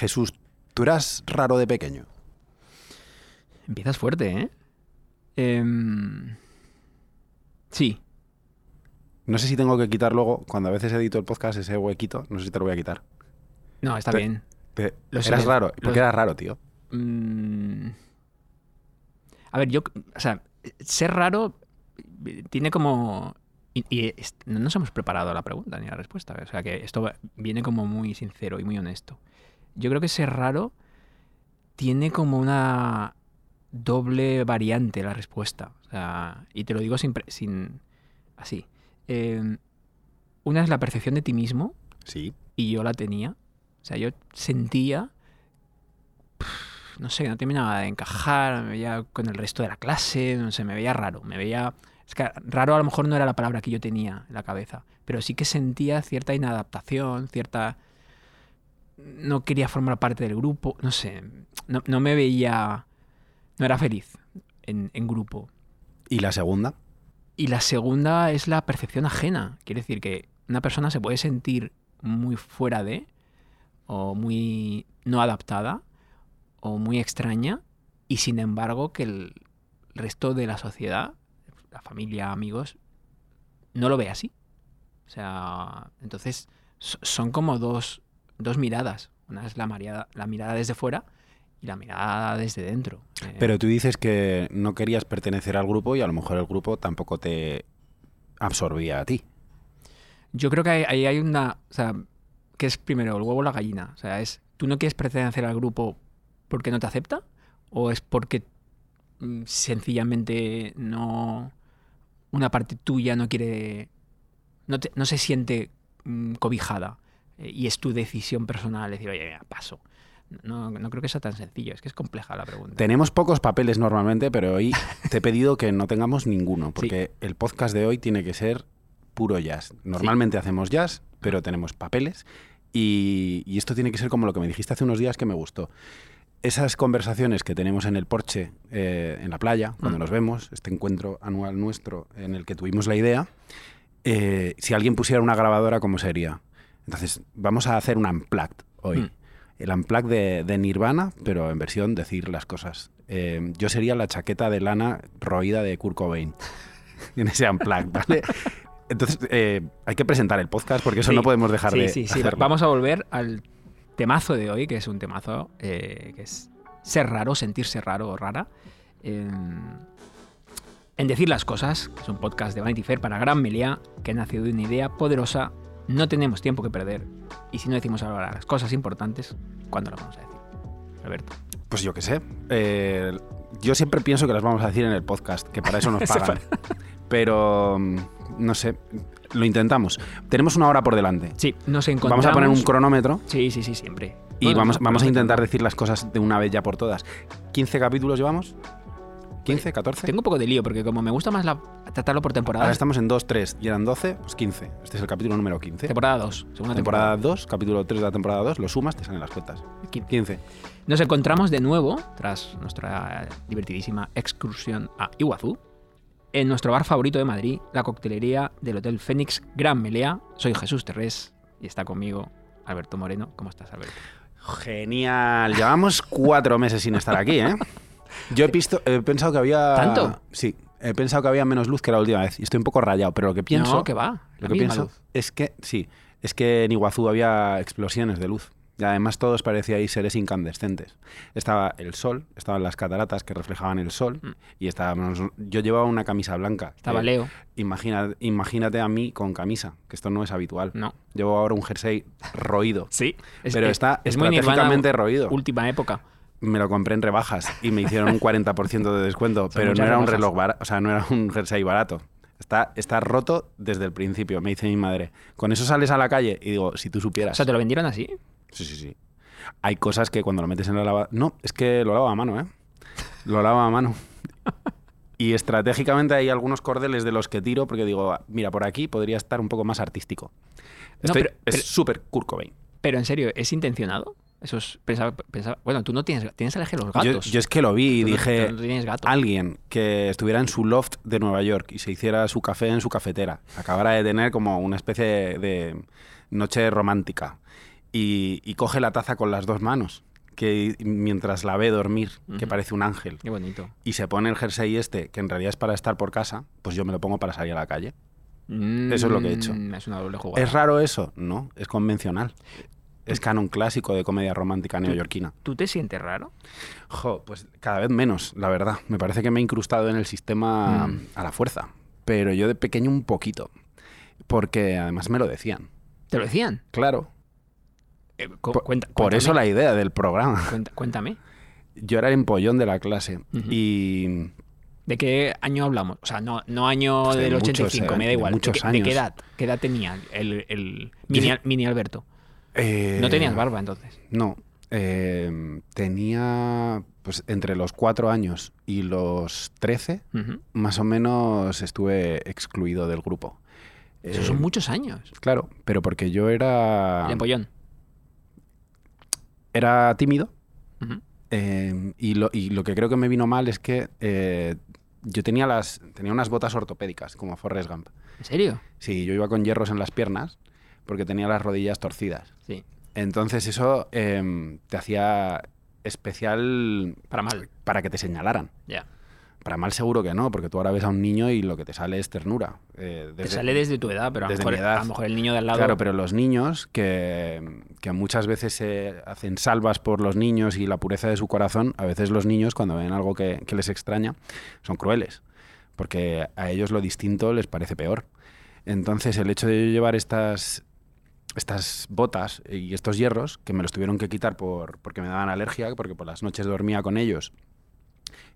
Jesús, ¿tú eras raro de pequeño? Empiezas fuerte, ¿eh? Em, sí. No sé si tengo que quitar luego, cuando a veces edito el podcast, ese huequito, no sé si te lo voy a quitar. No, está Te- bien. Te- eras raro. Lo- ¿Por qué eras raro, tío? Mm. A ver, yo, o sea, ser raro tiene como... Y, y no nos hemos preparado a la pregunta ni a la respuesta. O sea, que esto viene como muy sincero y muy honesto. Yo creo que ser raro tiene como una doble variante la respuesta. O sea, y te lo digo sin... sin así. Eh, una es la percepción de ti mismo, Sí. y yo la tenía. O sea, yo sentía, no sé, no terminaba de encajar, me veía con el resto de la clase, no sé, me veía raro, me veía... Es que raro a lo mejor no era la palabra que yo tenía en la cabeza, pero sí que sentía cierta inadaptación, cierta... No quería formar parte del grupo, no sé, no, no me veía... No era feliz en, en grupo. ¿Y la segunda? Y la segunda es la percepción ajena. Quiere decir que una persona se puede sentir muy fuera de, o muy no adaptada, o muy extraña, y sin embargo que el resto de la sociedad, la familia, amigos, no lo ve así. O sea, entonces so- son como dos, dos miradas. Una es la, mirada- la mirada desde fuera y la mirada desde dentro. Eh, Pero tú dices que no querías pertenecer al grupo y a lo mejor el grupo tampoco te absorbía a ti. Yo creo que ahí ahí hay una. O sea, que es primero el huevo o la gallina. O sea, es. ¿Tú no quieres pertenecer al grupo porque no te acepta? ¿O es porque mm, sencillamente no. Una parte tuya no quiere. No, te- no se siente mm, cobijada? Eh, y es tu decisión personal decir, oye, mira, paso. No, no creo que sea tan sencillo. Es que es compleja la pregunta. Tenemos pocos papeles normalmente, pero hoy te he pedido que no tengamos ninguno, porque el podcast de hoy tiene que ser puro jazz. Normalmente hacemos jazz, pero tenemos papeles y, y esto tiene que ser como lo que me dijiste hace unos días que me gustó. Esas conversaciones que tenemos en el porche, eh, en la playa, cuando Mm. nos vemos, este encuentro anual nuestro en el que tuvimos la idea, eh, si alguien pusiera una grabadora, ¿cómo sería? Entonces, vamos a hacer un unplugged hoy. Mm. El unplugged de, de Nirvana, pero en versión decir las cosas. Eh, yo sería la chaqueta de lana roída de Kurt Cobain en ese unplugged, ¿vale? Entonces, eh, hay que presentar el podcast porque eso Sí. no podemos dejar sí, de sí, sí. hacerlo. Vamos a volver al temazo de hoy, que es un temazo eh, que es ser raro, sentirse raro o rara. En, en decir las cosas, que es un podcast de Vanity Fair para Gran Melía, que ha nacido de una idea poderosa. No tenemos tiempo que perder. Y si no decimos ahora las cosas importantes, ¿cuándo las vamos a decir? Alberto. Pues yo qué sé. Eh, yo siempre pienso que las vamos a decir en el podcast, que para eso nos pagan. Pero, mm, no sé, lo intentamos. Tenemos una hora por delante. Sí, nos encontramos... Vamos a poner un cronómetro Sí, sí, sí, siempre. y vamos, vamos a intentar decir las cosas de una vez ya por todas. ¿15 capítulos llevamos? ¿15, 14? Tengo un poco de lío, porque como me gusta más la- tratarlo por temporada, Ahora estamos en 2, 3 y eran 12, pues 15. Este es el capítulo número 15. temporada 2, segunda temporada temporada. 2, capítulo 3 de la temporada 2, lo sumas, te salen las cuentas. 15. Nos encontramos de nuevo, tras nuestra divertidísima excursión a Iguazú, en nuestro bar favorito de Madrid, la coctelería del Hotel Fénix Gran Melea. Soy Jesús Terrés y está conmigo Alberto Moreno. ¿Cómo estás, Alberto? Genial. Llevamos cuatro meses sin estar aquí, ¿eh? Yo he, visto, he pensado que había... ¿Tanto? Sí, he pensado que había menos luz que la última vez y estoy un poco rayado, pero lo que pienso... no, que va. Lo que pienso luz. es que, sí, es que en Iguazú había explosiones de luz. Y además todos parecíais seres incandescentes. Estaba el sol, estaban las cataratas que reflejaban el sol Mm. y estábamos, yo llevaba una camisa blanca. Estaba Eh, Leo. Imagina, imagínate a mí con camisa, que esto no es habitual. No. Llevo ahora un jersey roído. Sí. pero está es muy estratégicamente Nirvana, roído. Última época. Me lo compré en rebajas y me hicieron un 40% de descuento, pero no era un reloj barato, o sea, no era un jersey barato. Está, está roto desde el principio, me dice mi madre. Con eso sales a la calle y digo, si tú O supieras. sea, ¿te lo vendieron así? Sí, sí, sí. Hay cosas que cuando lo metes en la lavadora... No, es que lo lavo a mano, ¿eh? Lo lavo a mano. Y estratégicamente hay algunos cordeles de los que tiro porque digo, mira, por aquí podría estar un poco más artístico. No, Estoy- pero- es súper Kurt Cobain. Pero en serio, ¿es intencionado? Eso es, pensaba, pensaba- bueno, tú no tienes, tienes alergia a los gatos. yo es que lo vi y Tú dije, no tienes gato. alguien que estuviera en su loft de Nueva York y se hiciera su café en su cafetera, acabara de tener como una especie de, noche romántica y, y coge la taza con las dos manos, que mientras la ve dormir, que parece un ángel, Qué bonito. y se pone el jersey este, que en realidad es para estar por casa, pues yo me lo pongo para salir a la calle. Eso es lo que he hecho. Mm, Es una doble jugada. ¿Es raro eso? No, es convencional. Es canon clásico de comedia romántica neoyorquina. ¿Tú te sientes raro? Jo, pues cada vez menos, la verdad. Me parece que me he incrustado en el sistema Mm. a la fuerza. Pero yo de pequeño un poquito. Porque además me lo decían. ¿Te lo decían? Claro. Eh, Por, cuenta- por eso la idea del programa. Cuenta- cuéntame. Yo era el empollón de la clase. Y ¿De qué año hablamos? O sea, no, no año Pues de del muchos, 85, eh, me da de igual. muchos qué, años. qué edad? ¿Qué edad tenía el, el mini, Yo- mini Alberto? Eh, No tenías barba entonces. No. eh, tenía pues entre los cuatro años y los trece, Ujú. más o menos estuve excluido del grupo. Eso Eh, son muchos años. Claro, pero porque yo era, El empollón. era tímido eh, y, lo, y lo que creo que me vino mal es que eh, yo tenía, las, tenía unas botas ortopédicas, como Forrest Gump. ¿En serio? Sí, yo iba con hierros en las piernas porque tenía las rodillas torcidas. Sí. Entonces eso eh, te hacía especial Para mal. para que te señalaran. Ya. Para mal seguro que no, porque tú ahora ves a un niño y lo que te sale es ternura. Eh, Te sale desde tu edad, pero a lo, desde mejor, mi edad. a lo mejor el niño de al lado. Claro, pero los niños, que, que muchas veces se hacen salvas por los niños y la pureza de su corazón, a veces los niños, cuando ven algo que, que les extraña, son crueles, porque a ellos lo distinto les parece peor. Entonces, el hecho de yo llevar estas, estas botas y estos hierros, que me los tuvieron que quitar por, porque me daban alergia, porque por las noches dormía con ellos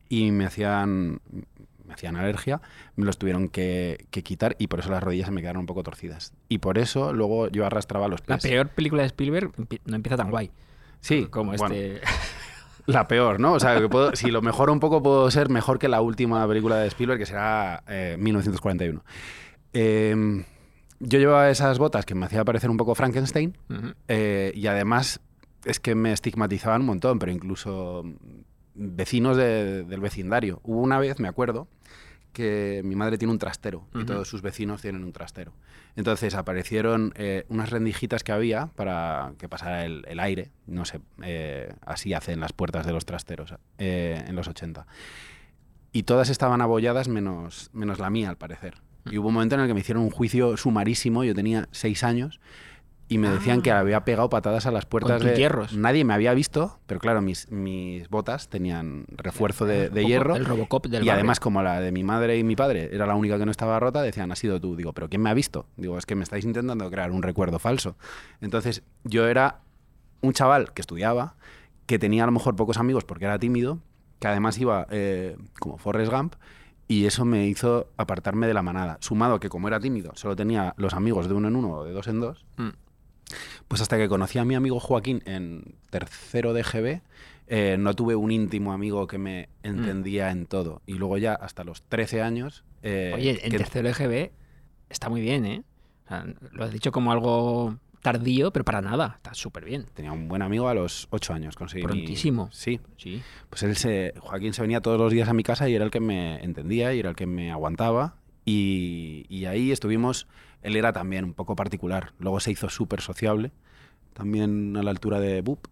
y me hacían, me hacían alergia, me los tuvieron que, que quitar y por eso las rodillas me quedaron un poco torcidas. Y por eso luego yo arrastraba los La pies. peor película de Spielberg no empieza tan guay. Sí, Como bueno, este. la peor, ¿no? O sea, que puedo- si lo mejoro un poco puedo ser mejor que la última película de Spielberg, que será eh, 1941. Eh, yo llevaba esas botas que me hacía parecer un poco Frankenstein eh, y además es que me estigmatizaban un montón, pero incluso vecinos de- del vecindario. Hubo una vez, me acuerdo, que mi madre tiene un trastero y todos sus vecinos tienen un trastero. Entonces aparecieron eh, unas rendijitas que había para que pasara el, el aire. No sé, eh, así hacen las puertas de los trasteros en los 80. Y todas estaban abolladas menos, menos la mía, al parecer. Y hubo un momento en el que me hicieron un juicio sumarísimo. Yo tenía seis años y me decían que Ah. había pegado patadas a las puertas de hierros. Nadie me había visto, pero claro, mis, mis botas tenían refuerzo de, hierro. El Robocop del Y barrio. además, como la de mi madre y mi padre era la única que no estaba rota, decían, has sido tú. Digo, ¿pero quién me ha visto? Digo, es que me estáis intentando crear un recuerdo falso. Entonces, yo era un chaval que estudiaba, que tenía a lo mejor pocos amigos porque era tímido, que además iba eh, como Forrest Gump, y eso me hizo apartarme de la manada. Sumado a que como era tímido, solo tenía los amigos de uno en uno o de dos en dos, Mm. pues hasta que conocí a mi amigo Joaquín en tercero de GB, eh, no tuve un íntimo amigo que me entendía en todo. Y luego ya hasta los 13 años... eh, Oye, en que- tercero EGB está muy bien, ¿eh? O sea, lo has dicho como algo tardío, pero para nada. Está súper bien. Tenía un buen amigo a los 8 años, conseguí mi- Prontísimo. Sí, Sí. pues él se... Joaquín se venía todos los días a mi casa y era el que me entendía y era el que me aguantaba. Y, y ahí estuvimos... Él era también un poco particular. Luego se hizo súper sociable, también a la altura de BUP,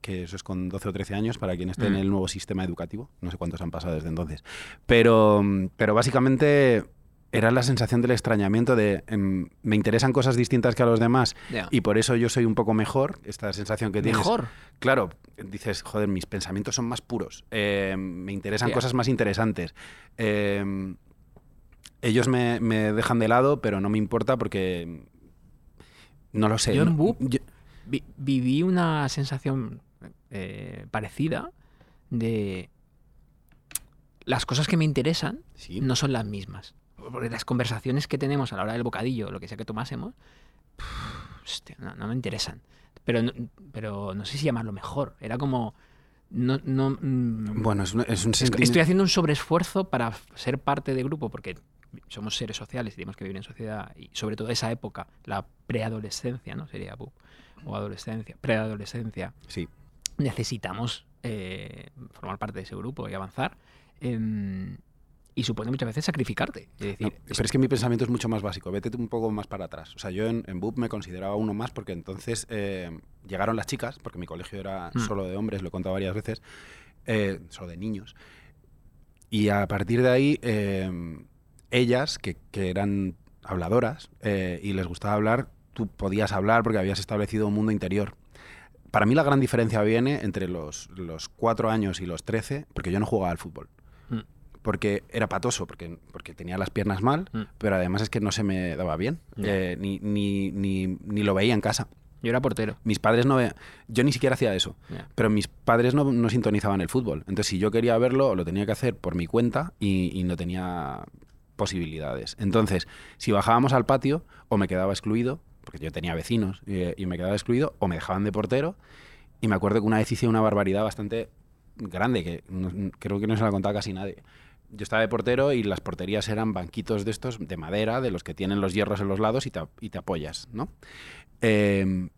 que eso es con 12 o 13 años para quien esté en Mm. el nuevo sistema educativo. No sé cuántos han pasado desde entonces. Pero, pero básicamente era la sensación del extrañamiento de em, me interesan cosas distintas que a los demás y por eso yo soy un poco mejor, esta sensación que tienes. Mejor. Claro, dices, joder, mis pensamientos son más puros, eh, me interesan cosas más interesantes. Eh, ellos me, me dejan de lado, pero no me importa porque no lo sé. Yo Vi- viví una sensación eh, parecida de las cosas que me interesan sí, no son las mismas. Porque las conversaciones que tenemos a la hora del bocadillo, lo que sea que tomásemos, pff, hostia, no, no me interesan. Pero, no- pero no sé si llamarlo mejor. Era como... No, no, mm, bueno, es un, es un sentimiento- estoy haciendo un sobreesfuerzo para ser parte de grupo porque somos seres sociales y tenemos que vivir en sociedad y sobre todo esa época, la preadolescencia, ¿no? Sería o adolescencia, preadolescencia, Sí, necesitamos eh, formar parte de ese grupo y avanzar. Em, y supone muchas veces sacrificarte. Es decir, No, pero es que mi pensamiento es mucho más básico. Vete un poco más para atrás. O sea, yo en, en BUP me consideraba uno más porque entonces eh, llegaron las chicas, porque mi colegio era Mm. solo de hombres, lo he contado varias veces, eh, solo de niños. Y a partir de ahí, eh, ellas, que, que eran habladoras eh, y les gustaba hablar, tú podías hablar porque habías establecido un mundo interior. Para mí la gran diferencia viene entre los, los cuatro años y los trece, porque yo no jugaba al fútbol Mm. Porque era patoso, porque, porque tenía las piernas mal, Mm. pero además es que no se me daba bien, eh, ni, ni, ni, ni lo veía en casa. yo era portero. Mis padres no ve- Yo ni siquiera hacía eso, pero mis padres no, no sintonizaban el fútbol. Entonces, si yo quería verlo, lo tenía que hacer por mi cuenta y, y no tenía posibilidades. Entonces, si bajábamos al patio, o me quedaba excluido, porque yo tenía vecinos y, y me quedaba excluido, o me dejaban de portero. Y me acuerdo que una vez hice una barbaridad bastante grande, que no- creo que no se la ha contado casi nadie. Yo estaba de portero y las porterías eran banquitos de estos de madera, de los que tienen los hierros en los lados y te, y te apoyas, ¿no? Eh,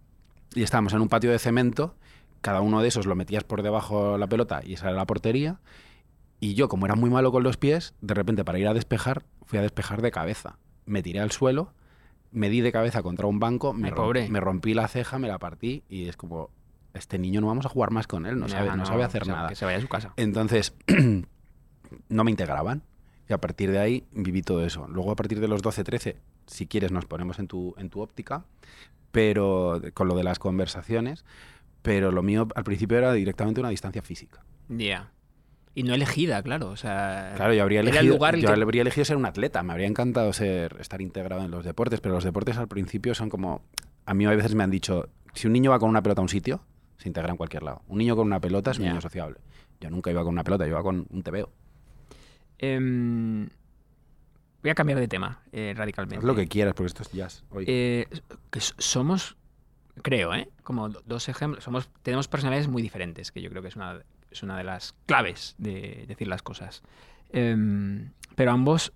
y estábamos en un patio de cemento, cada uno de esos lo metías por debajo la pelota y esa era la portería. Y yo, como era muy malo con los pies, de repente para ir a despejar, fui a despejar de cabeza. Me tiré al suelo, me di de cabeza contra un banco, me, Ay, pobre. me rompí la ceja, me la partí y es como, este niño no vamos a jugar más con él, no, sabe, no sabe hacer o sea, nada. Que se vaya a su casa. Entonces, no me integraban. Y a partir de ahí viví todo eso. Luego, a partir de los 12, 13, si quieres, nos ponemos en tu, en tu óptica, pero con lo de las conversaciones. Pero lo mío al principio era directamente una distancia física. Ya. Y no elegida, claro. O sea, Claro, yo habría era el elegido, lugar yo que- habría elegido ser un atleta. Me habría encantado ser, estar integrado en los deportes, pero los deportes al principio son como. A mí a veces me han dicho: si un niño va con una pelota a un sitio, se integra en cualquier lado. Un niño con una pelota es un niño sociable. Yo nunca iba con una pelota, yo iba con un tebeo. Em, voy a cambiar de tema eh, radicalmente. Haz lo que quieras, porque esto es jazz. Hoy. Eh, que somos, creo, ¿eh? Como do- dos ejemplos. Somos, tenemos personalidades muy diferentes, que yo creo que es una, es una de las claves de decir las cosas. Em, pero ambos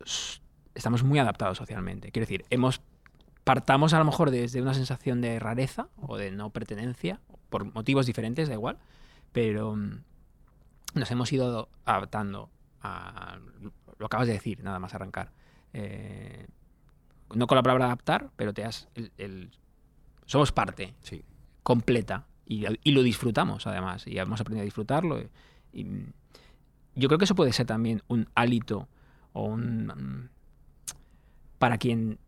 estamos muy adaptados socialmente. Quiero decir, hemos partamos a lo mejor desde una sensación de rareza o de no pertenencia, por motivos diferentes, da igual, pero mm, nos hemos ido adaptando a... Lo acabas de decir, nada más arrancar. Eh, no con la palabra adaptar, pero te has... el- el- somos parte sí. completa y, y lo disfrutamos además y hemos aprendido a disfrutarlo y, y yo creo que eso puede ser también un hálito o un mm, para quien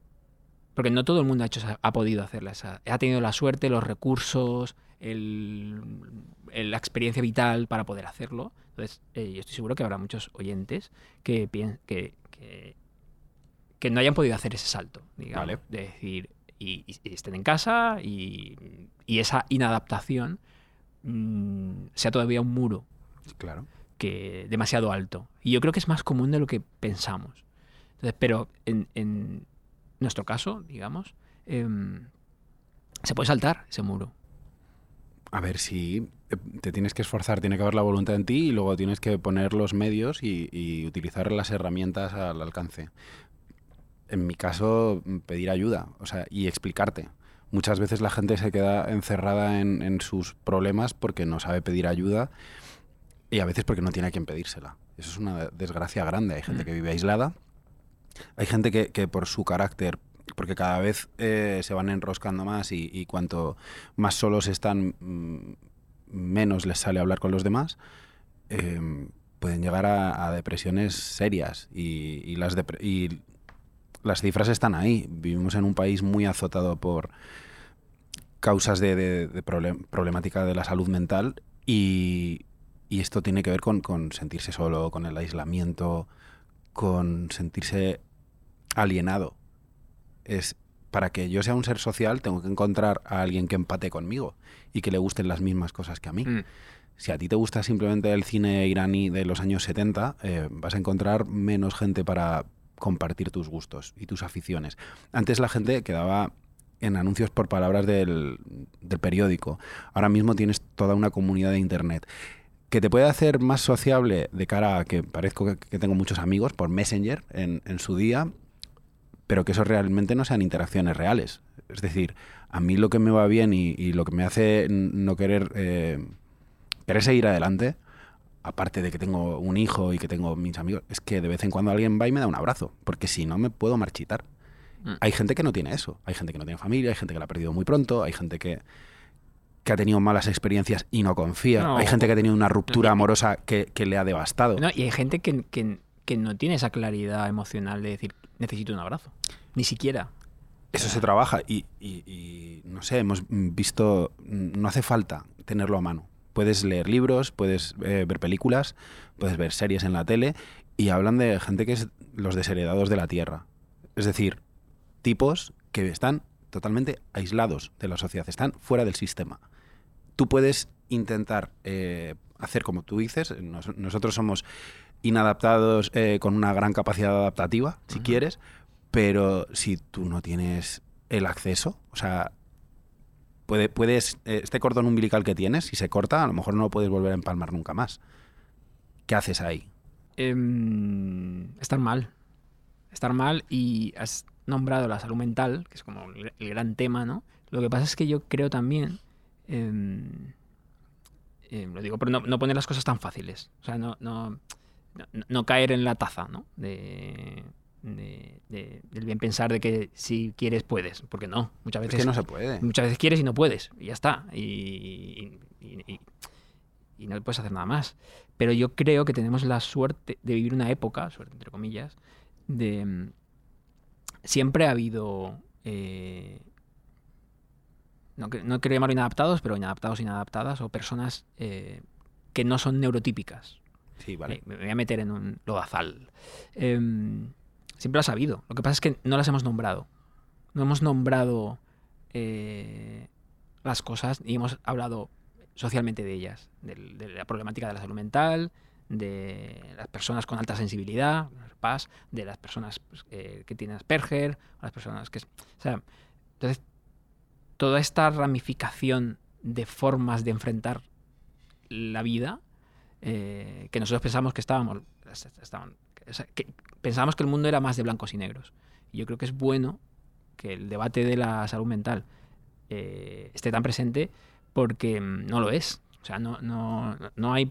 porque no todo el mundo ha hecho ha podido hacerla ha tenido la suerte los recursos el- el- la experiencia vital para poder hacerlo entonces eh, yo estoy seguro que habrá muchos oyentes que que, que que no hayan podido hacer ese salto digamos Vale. de decir y, estén en casa y, y esa inadaptación mm, sea todavía un muro Claro. que demasiado alto. Y yo creo que es más común de lo que pensamos. Entonces, pero en, en nuestro caso, digamos, em, se puede saltar ese muro. A ver, si te tienes que esforzar, tiene que haber la voluntad en ti y luego tienes que poner los medios y, y utilizar las herramientas al alcance. En mi caso, mm, pedir ayuda o sea, y explicarte. Muchas veces la gente se queda encerrada en, en sus problemas porque no sabe pedir ayuda y a veces porque no tiene a quien pedírsela. Eso es una desgracia grande. Hay gente que vive aislada, hay gente que, que por su carácter, porque cada vez eh, se van enroscando más y, cuanto más solos están, mm, menos les sale hablar con los demás, eh, pueden llegar a, depresiones serias y, las y las cifras están ahí. Vivimos en un país muy azotado por causas de, de- de problem- problemática de la salud mental y, y esto tiene que ver con, con sentirse solo, con el aislamiento, con sentirse alienado. Es para que yo sea un ser social tengo que encontrar a alguien que empate conmigo y que le gusten las mismas cosas que a mí. Mm. Si a ti te gusta simplemente el cine iraní de los años 70, eh, vas a encontrar menos gente para compartir tus gustos y tus aficiones. Antes la gente quedaba en anuncios por palabras del, del periódico. Ahora mismo tienes toda una comunidad de Internet que te puede hacer más sociable de cara a que parezco que, que tengo muchos amigos por Messenger en, en su día, pero que eso realmente no sean interacciones reales. Es decir, a mí lo que me va bien y, y lo que me hace no querer, eh, querer seguir adelante, aparte de que tengo un hijo y que tengo mis amigos, es que de vez en cuando alguien va y me da un abrazo, porque si no me puedo marchitar. Mm. Hay gente que no tiene eso, hay gente que no tiene familia, hay gente que la ha perdido muy pronto, hay gente que, que ha tenido malas experiencias y no confía, No, hay gente que ha tenido una ruptura amorosa que, que le ha devastado. No, y hay gente que, que- que no tiene esa claridad emocional de decir, necesito un abrazo. Ni siquiera. Eso se trabaja y, y- y, no sé, hemos visto, no hace falta tenerlo a mano. Puedes leer libros, puedes eh, ver películas, puedes ver series en la tele y hablan de gente que es los desheredados de la Tierra. Es decir, tipos que están totalmente aislados de la sociedad, están fuera del sistema. Tú puedes intentar eh, hacer como tú dices, nos- nosotros somos inadaptados eh, con una gran capacidad adaptativa, si quieres, pero si tú no tienes el acceso, o sea, puede, puedes, eh, este cordón umbilical que tienes, si se corta, a lo mejor no lo puedes volver a empalmar nunca más. ¿Qué haces ahí? Em, estar mal. Estar mal y has nombrado la salud mental, que es como el, el gran tema, ¿no? Lo que pasa es que yo creo también, em, em, lo digo, pero no, no poner las cosas tan fáciles. O sea, no, no, no, no caer en la taza, ¿no? De, de- de- del bien pensar de que si quieres puedes, porque no, muchas Es veces que no se puede. muchas veces quieres y no puedes, y ya está. Y, y- y- y no puedes hacer nada más. Pero yo creo que tenemos la suerte de vivir una época, suerte entre comillas, de... mm, Siempre ha habido... eh, no, que- no quiero llamarlo inadaptados, pero inadaptados, inadaptadas, o personas eh, que no son neurotípicas. Vale. Me voy a meter en un lodazal. Em, siempre lo has sabido. Lo que pasa es que no las hemos nombrado. No hemos nombrado eh, las cosas y hemos hablado socialmente de ellas. de la problemática de la salud mental, de las personas con alta sensibilidad, de las personas pues, que tienen Asperger, las personas que... O sea, entonces, toda esta ramificación de formas de enfrentar la vida eh, que nosotros pensamos que estábamos estaban- que pensábamos que el mundo era más de blancos y negros. Y yo creo que es bueno que el debate de la salud mental eh, esté tan presente porque mm, no lo es. O sea no no, no hay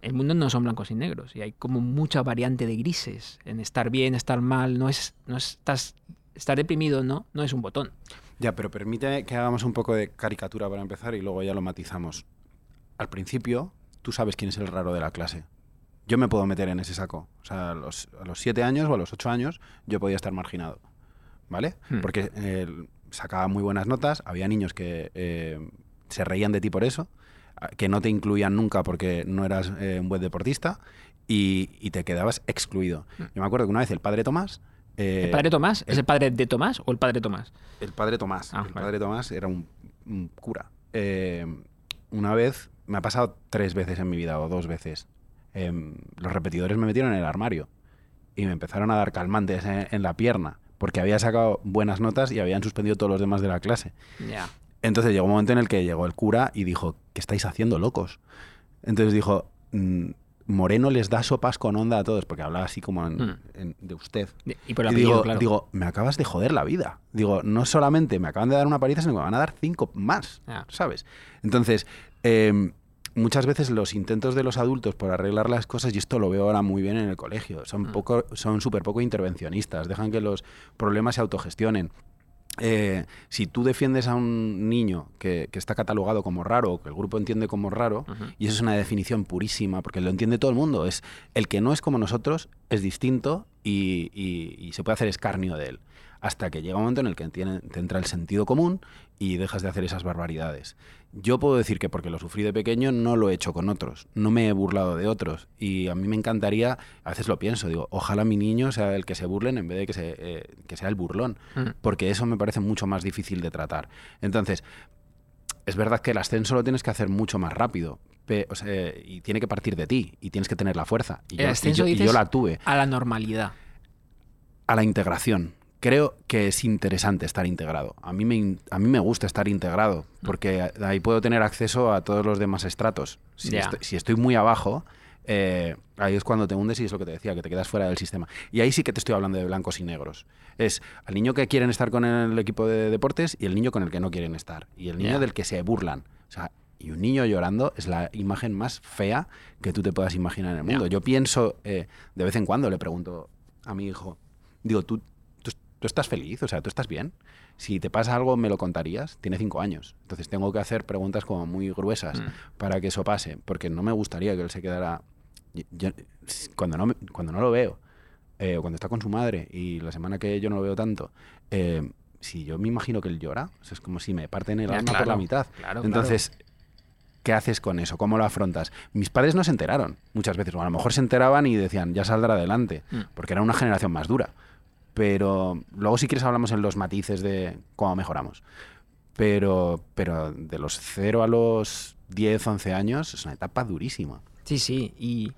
el mundo no son blancos y negros y hay como mucha variante de grises en estar bien estar mal. No es no estás estar deprimido no no es un botón. Ya, pero permite que hagamos un poco de caricatura para empezar y luego ya lo matizamos. Al principio, tú sabes quién es el raro de la clase. Yo me puedo meter en ese saco. O sea, a los, a los siete años o a los ocho años yo podía estar marginado. ¿Vale? Hmm. Porque eh, sacaba muy buenas notas, había niños que eh, se reían de ti por eso, a- que no te incluían nunca porque no eras eh, un buen deportista y, y te quedabas excluido. Hmm. Yo me acuerdo que una vez el padre Tomás... eh, el padre Tomás es el padre de Tomás o el padre Tomás el padre Tomás. Ah, el vale. padre Tomás era un, un cura. Eh, una vez, me ha pasado tres veces en mi vida o dos veces. em, los repetidores me metieron en el armario y me empezaron a dar calmantes en, en la pierna porque había sacado buenas notas y habían suspendido todos los demás de la clase. Entonces llegó un momento en el que llegó el cura y dijo, ¿qué estáis haciendo, locos? Entonces dijo, "Mm, Moreno les da sopas con onda a todos, porque hablaba así como en- Mm. en- de usted. y por el Y apellido digo, claro digo, me acabas de joder la vida. Digo, no solamente me acaban de dar una paliza, sino que me van a dar cinco más, Ah. ¿sabes? Entonces, eh, muchas veces los intentos de los adultos por arreglar las cosas, y esto lo veo ahora muy bien en el colegio, son Mm. poco, son súper poco intervencionistas, dejan que los problemas se autogestionen. Eh, si tú defiendes a un niño que, que está catalogado como raro, o que el grupo entiende como raro, y eso es una definición purísima, porque lo entiende todo el mundo. Es el que no es como nosotros es distinto y, y- y se puede hacer escarnio de él. Hasta que llega un momento en el que tiene- te entra el sentido común y dejas de hacer esas barbaridades. Yo puedo decir que porque lo sufrí de pequeño no lo he hecho con otros, no me he burlado de otros. Y a mí me encantaría, a veces lo pienso, digo, ojalá mi niño sea el que se burlen en vez de que, se, eh, que sea el burlón, Mm. porque eso me parece mucho más difícil de tratar. Entonces, es verdad que el ascenso lo tienes que hacer mucho más rápido. pe- o sea, y tiene que partir de ti y tienes que tener la fuerza. Y El yo, y ascenso yo- y dices- yo la tuve. a la normalidad A la integración. Creo que es interesante estar integrado. A mí me, a mí me gusta estar integrado porque ahí puedo tener acceso a todos los demás estratos. Si, estoy, si estoy muy abajo, eh, ahí es cuando te hundes y es lo que te decía, que te quedas fuera del sistema. Y ahí sí que te estoy hablando de blancos y negros. Es al niño que quieren estar con el equipo de deportes y el niño con el que no quieren estar. Y el niño del que se burlan. O sea, Y un niño llorando es la imagen más fea que tú te puedas imaginar en el mundo. Yo pienso, eh, de vez en cuando le pregunto a mi hijo, digo, ¿tú, tú, estás feliz? O sea, ¿tú estás bien? Si te pasa algo, me lo contarías. Tiene cinco años. Entonces tengo que hacer preguntas como muy gruesas Mm. para que eso pase, porque no me gustaría que él se quedara... yo- cuando, no, cuando no lo veo, eh, o cuando está con su madre, y la semana que yo no lo veo tanto, eh, si yo me imagino que él llora, o sea, es como si me parten el Ya, alma por la mitad. claro, Entonces, ¿qué haces con eso? ¿Cómo lo afrontas? Mis padres no se enteraron muchas veces, o a lo mejor se enteraban y decían, ya saldrá adelante, Mm. porque era una generación más dura. Pero luego si quieres hablamos en los matices de cómo mejoramos. Pero, pero de los 0 a los 10, 11 años es una etapa durísima. Sí, sí. Y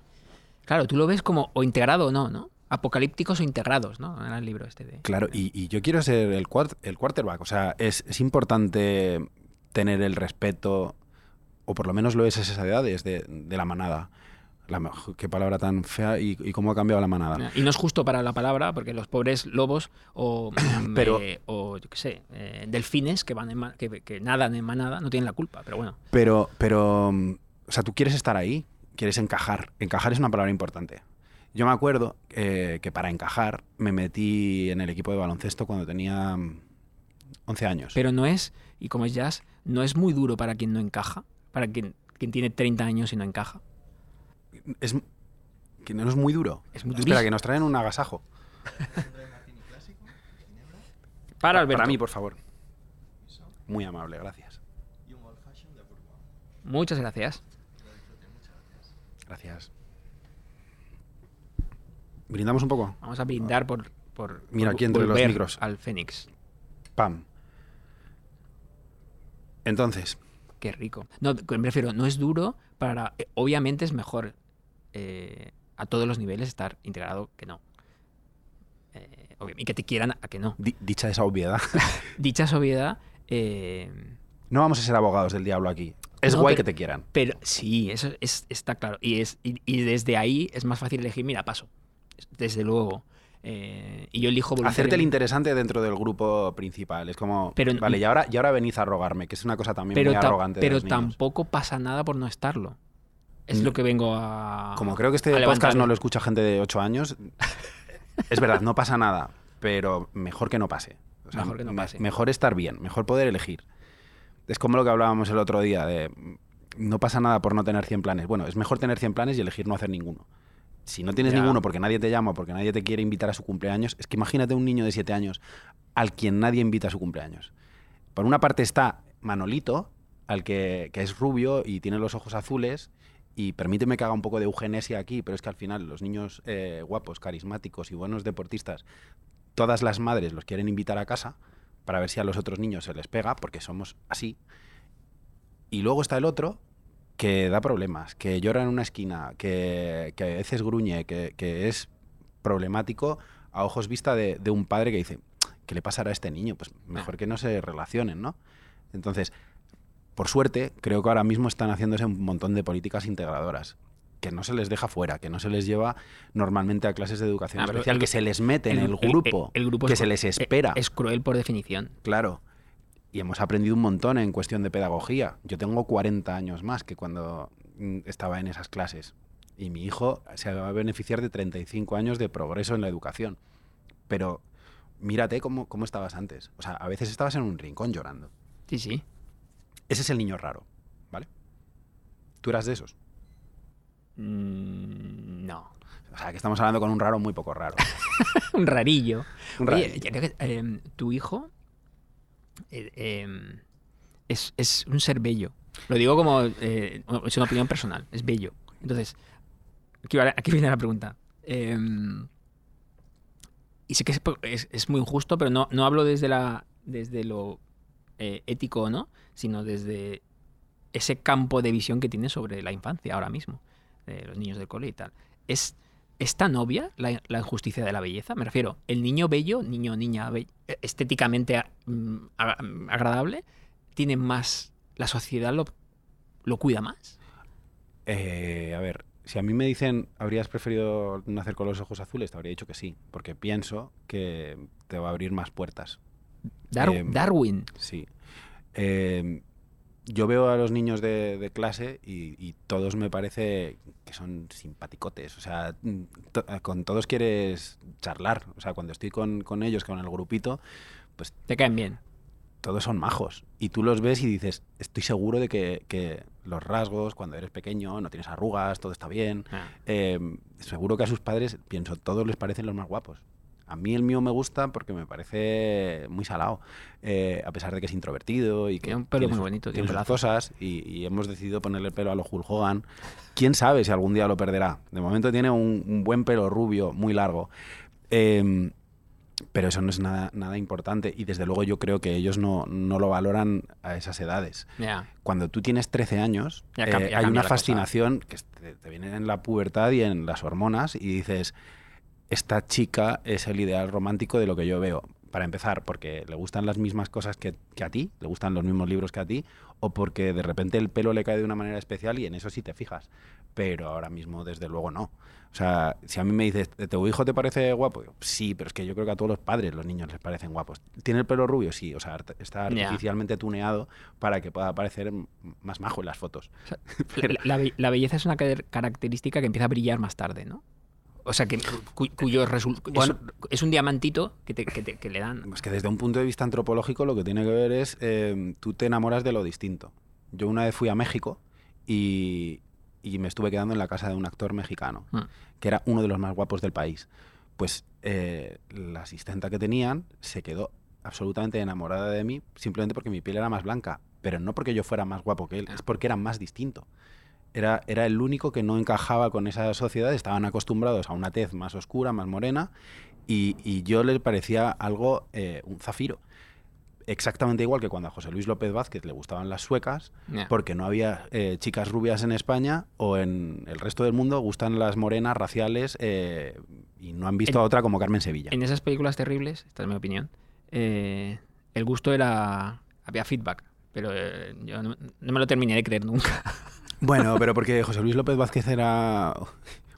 claro, tú lo ves como o integrado o no, ¿no? Apocalípticos o integrados, ¿no? Era el libro este de. Claro, y, y yo quiero ser el, cuart- el quarterback. O sea, es, es importante tener el respeto, o por lo menos lo es a esa edad, es de, de la manada. La, qué palabra tan fea y, y cómo ha cambiado la manada. Y no es justo para la palabra, porque los pobres lobos o, mm, Pero- eh, o yo qué sé, eh, delfines que, van en que, que nadan en manada no tienen la culpa, pero bueno. Pero, pero, mm, o sea, tú quieres estar ahí, quieres encajar. Encajar es una palabra importante. Yo me acuerdo eh, que para encajar me metí en el equipo de baloncesto cuando tenía mm, 11 años. Pero no es, y como es jazz, no es muy duro para quien no encaja, para quien, quien tiene 30 años y no encaja. Es, que no es muy duro. Es muy Espera, que nos traen un agasajo. Para Alberto. Para mí, por favor. Muy amable, gracias. Muchas gracias. Gracias. ¿Brindamos un poco? Vamos a brindar por, por Mira, por aquí entre los micros. al Fénix. Pam. Entonces, Qué rico. No, me refiero, no es duro para. eh, Obviamente es mejor eh, a todos los niveles estar integrado que no. Eh, y que te quieran a que no. di- dicha esa obviedad, Dicha esa obviedad, eh, no vamos a ser abogados del diablo aquí. Es No, guay pero- que te quieran. pero sí, eso es, está claro. Y, es, y, y desde ahí es más fácil elegir, mira, paso. Desde luego. Eh, y yo elijo Hacerte el interesante dentro del grupo principal. Es como, Pero- vale, y ahora, y ahora venís a rogarme, que es una cosa también pero, muy arrogante. de pero niños. tampoco pasa nada por no estarlo. Es Mm. lo que vengo a. Como creo que este podcast no lo escucha gente de 8 años, es verdad, no pasa nada, pero mejor que no pase. O sea, Mejor que no me- pase. Mejor estar bien, mejor poder elegir. Es como lo que hablábamos el otro día de no pasa nada por no tener 100 planes. Bueno, es mejor tener 100 planes y elegir no hacer ninguno. Si no tienes Ya. ninguno porque nadie te llama, porque nadie te quiere invitar a su cumpleaños, es que imagínate un niño de 7 años al quien nadie invita a su cumpleaños. Por una parte está Manolito, al que, que es rubio y tiene los ojos azules, y permíteme que haga un poco de eugenesia aquí, pero es que al final los niños eh, guapos, carismáticos y buenos deportistas, todas las madres los quieren invitar a casa para ver si a los otros niños se les pega, porque somos así. Y luego está el otro que da problemas, que llora en una esquina, que, que a veces gruñe, que, que es problemático a ojos vista de, de un padre que dice, ¿qué le pasará a este niño? Pues mejor que no se relacionen, ¿no? Entonces, por suerte, creo que ahora mismo están haciéndose un montón de políticas integradoras que no se les deja fuera, que no se les lleva normalmente a clases de educación Ah, especial, el- que se les mete en el grupo, el grupo que es- se les espera. Es cruel por definición. Claro. Y hemos aprendido un montón en cuestión de pedagogía. Yo tengo 40 años más que cuando mm, estaba en esas clases. Y mi hijo se va a beneficiar de 35 años de progreso en la educación. Pero mírate cómo, cómo estabas antes. O sea, a veces estabas en un rincón llorando. Sí, sí. Ese es el niño raro, ¿vale? Tú eras de esos. Mm, no. O sea, que estamos hablando con un raro muy poco raro. Un rarillo. Un Oye, rarillo. que, em, tu hijo eh, em, es, es un ser bello. Lo digo como. eh, es una opinión personal. Es bello. Entonces, aquí, viene la pregunta. Em, y sé que es, es- es muy injusto, pero no, no hablo desde, la, desde lo eh, ético o no, sino desde ese campo de visión que tiene sobre la infancia ahora mismo, los niños del cole y tal. ¿Es, ¿Es tan obvia la, injusticia de la belleza? Me refiero, el niño bello, niño, niña, estéticamente mm, a- mm, agradable, tiene más. La sociedad lo, lo cuida más. Eh, a ver, si a mí me dicen, ¿habrías preferido nacer con los ojos azules? Te habría dicho que sí, porque pienso que te va a abrir más puertas. Dar- Em, Darwin. Sí. Eh, yo veo a los niños de, de clase y, y todos me parece que son simpaticotes. O sea, mm, to- con todos quieres charlar. O sea, cuando estoy con, con ellos, con el grupito, pues Te caen bien. todos son majos. Y tú los ves y dices, estoy seguro de que, que los rasgos, cuando eres pequeño, no tienes arrugas, todo está bien. Ah. Eh, seguro que a sus padres, pienso, todos les parecen los más guapos. A mí el mío me gusta porque me parece muy salado, eh, a pesar de que es introvertido y que Tiene un pelo muy bonito, tiene sus cosas y, y hemos decidido ponerle el pelo a lo Hulk Hogan. ¿Quién sabe si algún día lo perderá? De momento tiene un, un buen pelo rubio, muy largo. Eh, pero eso no es nada, nada importante y desde luego yo creo que ellos no, no lo valoran a esas edades cuando tú tienes 13 años, eh, hay una cosa. fascinación que te, te viene en la pubertad y en las hormonas y dices, esta chica es el ideal romántico de lo que yo veo. Para empezar, porque le gustan las mismas cosas que, que a ti, le gustan los mismos libros que a ti, o porque de repente el pelo le cae de una manera especial y en eso sí te fijas. Pero ahora mismo, desde luego, no. O sea, si a mí me dices, ¿tu hijo te parece guapo? Yo, sí, pero es que yo creo que a todos los padres los niños les parecen guapos. ¿Tiene el pelo rubio? Sí, o sea, está artificialmente tuneado para que pueda parecer más majo en las fotos. La, la be- la belleza es una car- característica que empieza a brillar más tarde, ¿no? O sea, que, cu- cuyo resultado Bueno. es, un diamantito que, te- que te- que le dan. Es que desde un punto de vista antropológico lo que tiene que ver es, eh, tú te enamoras de lo distinto. Yo una vez fui a México y, y me estuve quedando en la casa de un actor mexicano, Mm. que era uno de los más guapos del país. Pues eh, la asistenta que tenían se quedó absolutamente enamorada de mí simplemente porque mi piel era más blanca, pero no porque yo fuera más guapo que él, Ah. es porque era más distinto. Era, era el único que no encajaba con esa sociedad, estaban acostumbrados a una tez más oscura, más morena, y, y yo le parecía algo, eh, un zafiro. Exactamente igual que cuando a José Luis López Vázquez le gustaban las suecas, porque no había eh, chicas rubias en España o en el resto del mundo gustan las morenas raciales eh, y no han visto En- a otra como Carmen Sevilla. En esas películas terribles, esta es mi opinión, eh, el gusto era... Había feedback, pero yo no, no me lo terminé de creer nunca. Bueno, pero porque José Luis López Vázquez era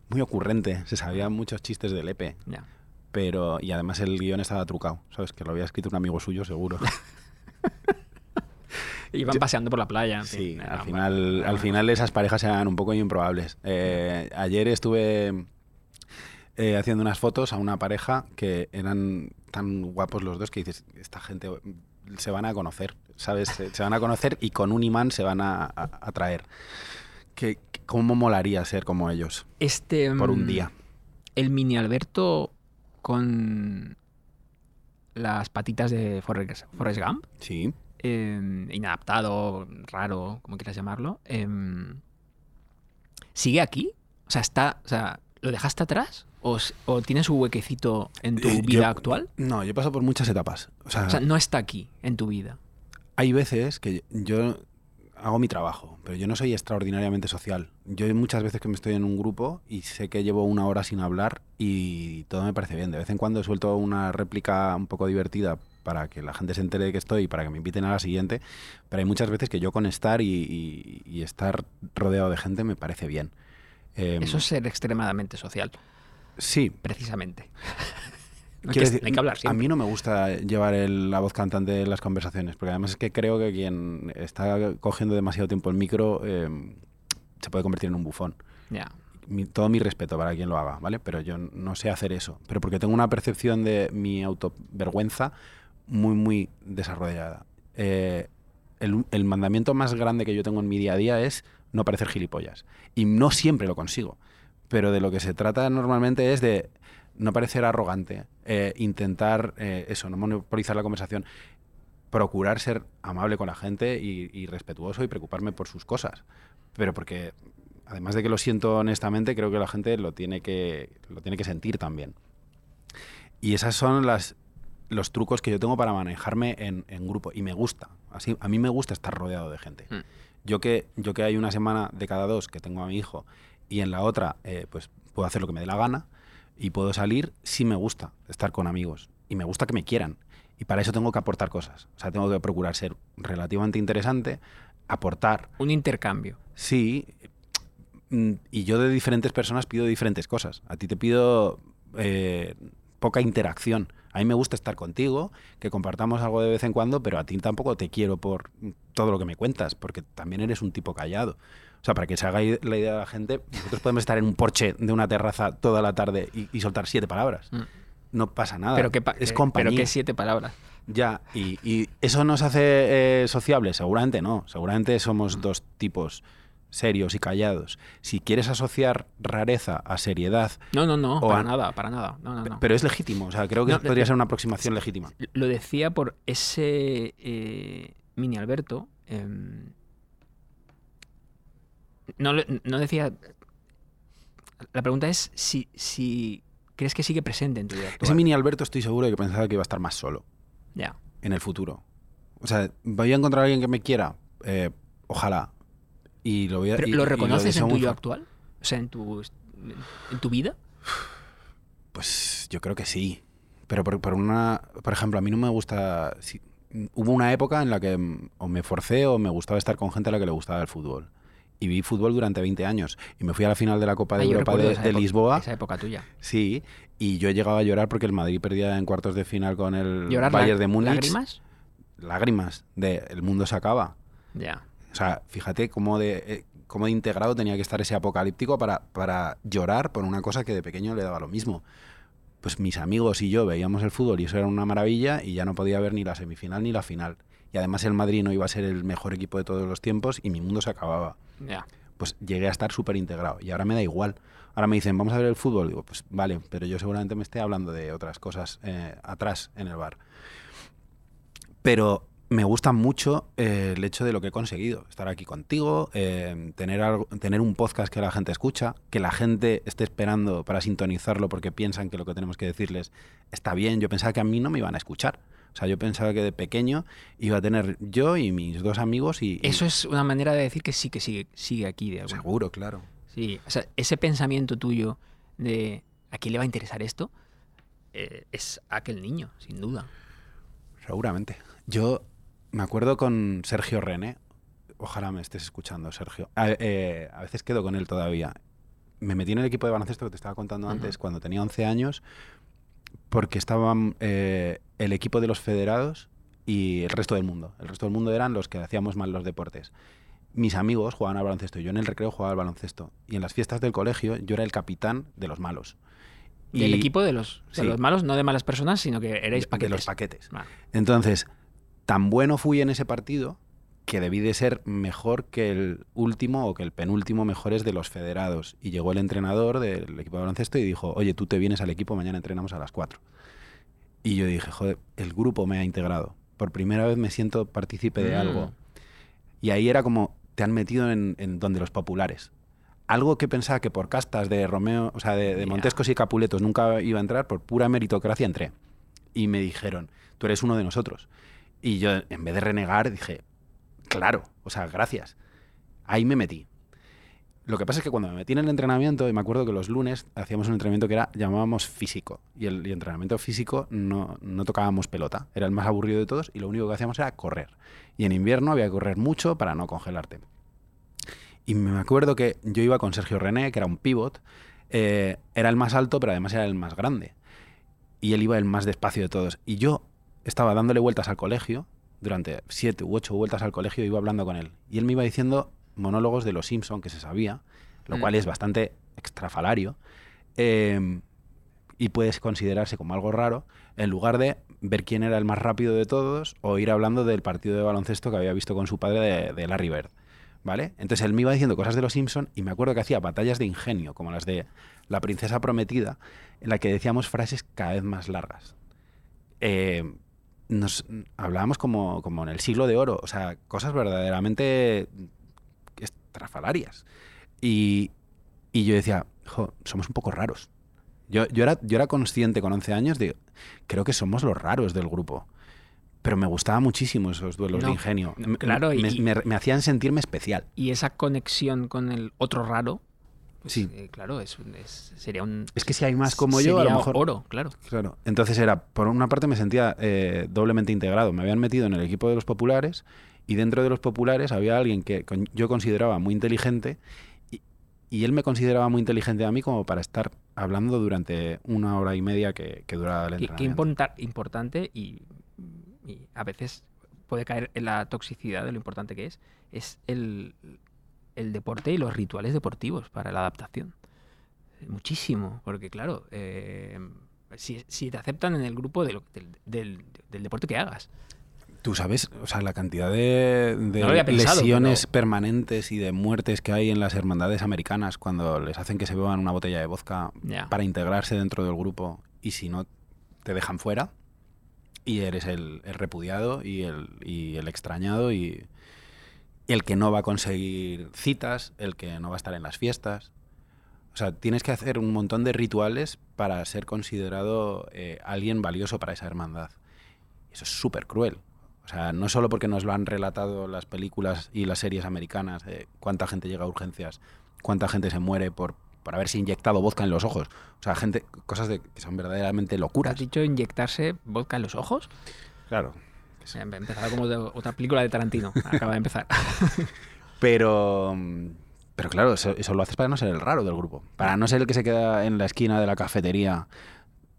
muy ocurrente, se sabían muchos chistes de Lepe, Ya. pero y además el guion estaba trucado, ¿sabes? Que lo había escrito un amigo suyo, seguro. Iban Yo- paseando por la playa. en Sí, fin, al final, al final esas parejas eran un poco improbables. Eh, ayer estuve eh, haciendo unas fotos a una pareja que eran tan guapos los dos que dices, esta gente se van a conocer, ¿sabes? Se, se van a conocer y con un imán se van a, atraer. Que, que- ¿Cómo molaría ser como ellos Este, por un mm, día? El mini Alberto con las patitas de Forrest, Forrest Gump, Sí. eh, inadaptado, raro, como quieras llamarlo, em, ¿sigue aquí? O sea, está, o sea, ¿lo dejaste atrás? ¿O, tiene su huequecito en tu Eh, vida yo- actual? No, yo he pasado por muchas etapas. O sea, O sea, no está aquí en tu vida. Hay veces que yo hago mi trabajo, pero yo no soy extraordinariamente social. Yo hay muchas veces que me estoy en un grupo y sé que llevo una hora sin hablar y todo me parece bien. De vez en cuando suelto una réplica un poco divertida para que la gente se entere de que estoy y para que me inviten a la siguiente, pero hay muchas veces que yo con estar y, y- y estar rodeado de gente me parece bien. Em, Eso es ser extremadamente social, sí, precisamente. Hay, que, decir, hay que hablar A siempre. mí no me gusta llevar el- la voz cantante en las conversaciones, porque además es que creo que quien está cogiendo demasiado tiempo el micro eh, se puede convertir en un bufón. Ya. Mi- todo mi respeto para quien lo haga, ¿vale? Pero yo no sé hacer eso. Pero porque tengo una percepción de mi autovergüenza muy, muy desarrollada. Eh, el, el mandamiento más grande que yo tengo en mi día a día es no parecer gilipollas. Y no siempre lo consigo. Pero de lo que se trata normalmente es de no parecer arrogante, eh, intentar eh, eso, no monopolizar la conversación, procurar ser amable con la gente y, y respetuoso y preocuparme por sus cosas. Pero porque, además de que lo siento honestamente, creo que la gente lo tiene que, lo tiene que sentir también. Y esas son las, los trucos que yo tengo para manejarme en, en grupo. Y me gusta. Así, a mí me gusta estar rodeado de gente. Mm. Yo que, yo que hay una semana de cada dos que tengo a mi hijo y en la otra eh, pues puedo hacer lo que me dé la gana y puedo salir, sí me gusta estar con amigos. Y me gusta que me quieran. Y para eso tengo que aportar cosas. O sea, tengo que procurar ser relativamente interesante, aportar. Un intercambio. Sí. mm, Y yo de diferentes personas pido diferentes cosas. A ti te pido eh, poca interacción. A mí me gusta estar contigo, que compartamos algo de vez en cuando, pero a ti tampoco te quiero por todo lo que me cuentas, porque también eres un tipo callado. O sea, para que se haga la idea de la gente, nosotros podemos estar en un porche de una terraza toda la tarde y, y soltar siete palabras. Mm. No pasa nada. Pero qué, pa- es eh, compañía. Pero qué siete palabras. Ya, y, y ¿eso nos hace eh, sociables? Seguramente no. Seguramente somos dos tipos serios y callados. Si quieres asociar rareza a seriedad, No, no, no, para a- nada, para nada. No, no, no. pero es legítimo. O sea, creo que podría ser una aproximación legítima. Lo decía por ese eh, mini Alberto. em, no, no decía. La pregunta es si, si crees que sigue presente en tu vida Ese mini Alberto estoy seguro de que pensaba que iba a estar más solo Ya. en el futuro. O sea, voy a encontrar a alguien que me quiera. Eh, ojalá. Y lo voy a Pero y- ¿Lo y reconoces en tu yo actual? O sea, en tu, en tu vida. Pues yo creo que sí. Pero por, por una. Por ejemplo, a mí no me gusta. si- hubo una época en la que mm, o me forcé o me gustaba estar con gente a la que le gustaba el fútbol. Y vi fútbol durante 20 años. Y me fui a la final de la Copa de Ah, Europa de, esa de época- Lisboa. Esa época tuya. Sí. Y yo llegaba a llorar porque el Madrid perdía en cuartos de final con el ¿Llorar Bayern de Múnich. lágrimas? Lágrimas. De el mundo se acaba. Ya. O sea, fíjate cómo de, eh, cómo de integrado tenía que estar ese apocalíptico para, para llorar por una cosa que de pequeño le daba lo mismo. Pues mis amigos y yo veíamos el fútbol y eso era una maravilla y ya no podía ver ni la semifinal ni la final. Y además el Madrid no iba a ser el mejor equipo de todos los tiempos y mi mundo se acababa. Ya. Pues llegué a estar súper integrado y ahora me da igual. Ahora me dicen, vamos a ver el fútbol. Digo, pues vale, pero yo seguramente me esté hablando de otras cosas eh, atrás en el bar. Pero me gusta mucho eh, el hecho de lo que he conseguido. Estar aquí contigo, eh, tener, algo, tener un podcast que la gente escucha, que la gente esté esperando para sintonizarlo porque piensan que lo que tenemos que decirles está bien. Yo pensaba que a mí no me iban a escuchar. O sea, yo pensaba que de pequeño iba a tener yo y mis dos amigos y... y- Eso es una manera de decir que sí que sigue, sigue aquí de alguna Seguro, claro. Sí, o sea, ese pensamiento tuyo de ¿a quién le va a interesar esto? Eh, es aquel niño, sin duda. Seguramente. Yo me acuerdo con Sergio René. Ojalá me estés escuchando, Sergio. A, eh, a veces quedo con él todavía. Me metí en el equipo de baloncesto que te estaba contando antes, cuando tenía 11 años, porque estaban eh, el equipo de los federados y el resto del mundo. El resto del mundo eran los que hacíamos mal los deportes. Mis amigos jugaban al baloncesto, yo en el recreo jugaba al baloncesto. Y en las fiestas del colegio yo era el capitán de los malos. Del Y- equipo de los, de sí. los malos, no de malas personas, sino que erais paquetes. De los paquetes. Vale. Entonces, tan bueno fui en ese partido que debí de ser mejor que el último o que el penúltimo mejores de los federados. Y llegó el entrenador del equipo de baloncesto y dijo, oye, tú te vienes al equipo, mañana entrenamos a las 4. Y yo dije, joder, el grupo me ha integrado. Por primera vez me siento partícipe de Mm. algo. Y ahí era como, te han metido en, en donde los populares. Algo que pensaba que por castas de Romeo, o sea, de, de. Montescos y Capuletos nunca iba a entrar, por pura meritocracia entré. Y me dijeron, tú eres uno de nosotros. Y yo, en vez de renegar, dije, claro, o sea, gracias. Ahí me metí. Lo que pasa es que cuando me metí en el entrenamiento, y me acuerdo que los lunes hacíamos un entrenamiento que era, llamábamos físico. Y el, entrenamiento físico no, no tocábamos pelota. Era el más aburrido de todos y lo único que hacíamos era correr. Y en invierno había que correr mucho para no congelarte. Y me acuerdo que yo iba con Sergio René, que era un pivot. eh, era el más alto, pero además era el más grande. Y él iba el más despacio de todos. Y yo estaba dándole vueltas al colegio, durante siete u ocho vueltas al colegio, iba hablando con él. Y él me iba diciendo monólogos de los Simpson que se sabía, lo Mm. cual es bastante extrafalario. eh, y puedes considerarse como algo raro, en lugar de ver quién era el más rápido de todos o ir hablando del partido de baloncesto que había visto con su padre de, de Larry Bird. ¿Vale? Entonces él me iba diciendo cosas de los Simpson y me acuerdo que hacía batallas de ingenio, como las de La princesa prometida, en la que decíamos frases cada vez más largas. Eh, nos hablábamos como, como en el siglo de oro, o sea, cosas verdaderamente estrafalarias. Y, y yo decía, "Jo, somos un poco raros. Yo, yo, era, yo era consciente con 11 años de, creo que somos los raros del grupo. Pero me gustaba muchísimo esos duelos No, de ingenio. no, claro, me, y- me- me hacían sentirme especial. Y esa conexión con el otro raro, pues, Sí. eh, claro, es, es- sería un... Es que si hay más como yo, a lo mejor... oro, claro. Claro. Entonces era, por una parte me sentía eh, doblemente integrado. Me habían metido en el equipo de los populares y dentro de los populares había alguien que con- yo consideraba muy inteligente y, y él me consideraba muy inteligente a mí como para estar hablando durante una hora y media que, que dura el entrenamiento. qué importa- importante y, y a veces puede caer en la toxicidad de lo importante que es, es el, el deporte y los rituales deportivos para la adaptación. Muchísimo, porque claro, eh, si, si te aceptan en el grupo de lo- del, del- del deporte que hagas. Tú sabes, o sea, la cantidad de, de No pensado, lesiones pero- permanentes y de muertes que hay en las hermandades americanas cuando les hacen que se beban una botella de vodka para integrarse dentro del grupo y si no te dejan fuera y eres el, el repudiado y el, y el extrañado y el que no va a conseguir citas, el que no va a estar en las fiestas. O sea, tienes que hacer un montón de rituales para ser considerado eh, alguien valioso para esa hermandad. Eso es súper cruel. O sea, no solo porque nos lo han relatado las películas y las series americanas, de cuánta gente llega a urgencias, cuánta gente se muere por, por haberse inyectado vodka en los ojos. O sea, gente, cosas de, que son verdaderamente locuras. ¿Has dicho inyectarse vodka en los ojos? Claro. Se ha empezado como de otra película de Tarantino. Acaba de empezar. Pero, pero claro, eso, eso lo haces para no ser el raro del grupo. Para no ser el que se queda en la esquina de la cafetería.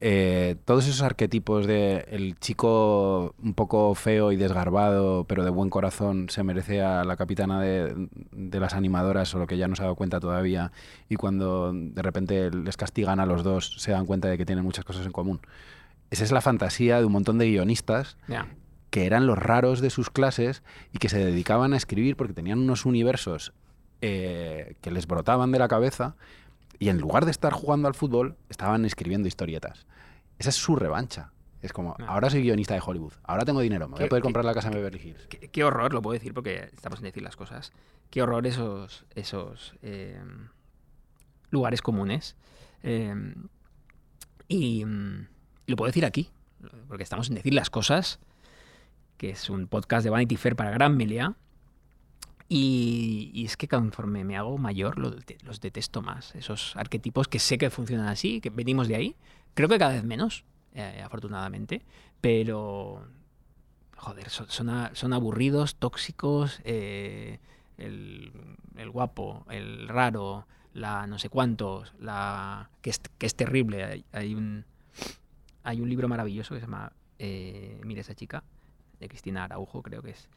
Eh, todos esos arquetipos de el chico un poco feo y desgarbado, pero de buen corazón, se merece a la capitana de, de las animadoras, solo que ya no se ha dado cuenta todavía. Y cuando de repente les castigan a los dos, se dan cuenta de que tienen muchas cosas en común. Esa es la fantasía de un montón de guionistas Ya. Que eran los raros de sus clases y que se dedicaban a escribir porque tenían unos universos eh, que les brotaban de la cabeza y en lugar de estar jugando al fútbol, estaban escribiendo historietas. Esa es su revancha. Es como, Ah. ahora soy guionista de Hollywood, ahora tengo dinero, me voy a ¿Qué- poder comprar la casa en Beverly Hills. Qué, qué horror, lo puedo decir porque estamos en decir las cosas. Qué horror esos, esos eh, lugares comunes. Eh, y mm, lo puedo decir aquí, porque estamos en decir las cosas, que es un podcast de Vanity Fair para Gran Melia. Y, es que conforme me hago mayor, los detesto más. Esos arquetipos que sé que funcionan así, que venimos de ahí. Creo que cada vez menos, eh, afortunadamente. Pero joder, son, son aburridos, tóxicos, eh, el, el guapo, el raro, la no sé cuántos, la que es, que es terrible. Hay, hay un, hay un libro maravilloso que se llama eh, Mira esa chica, de Cristina Araujo, creo que es.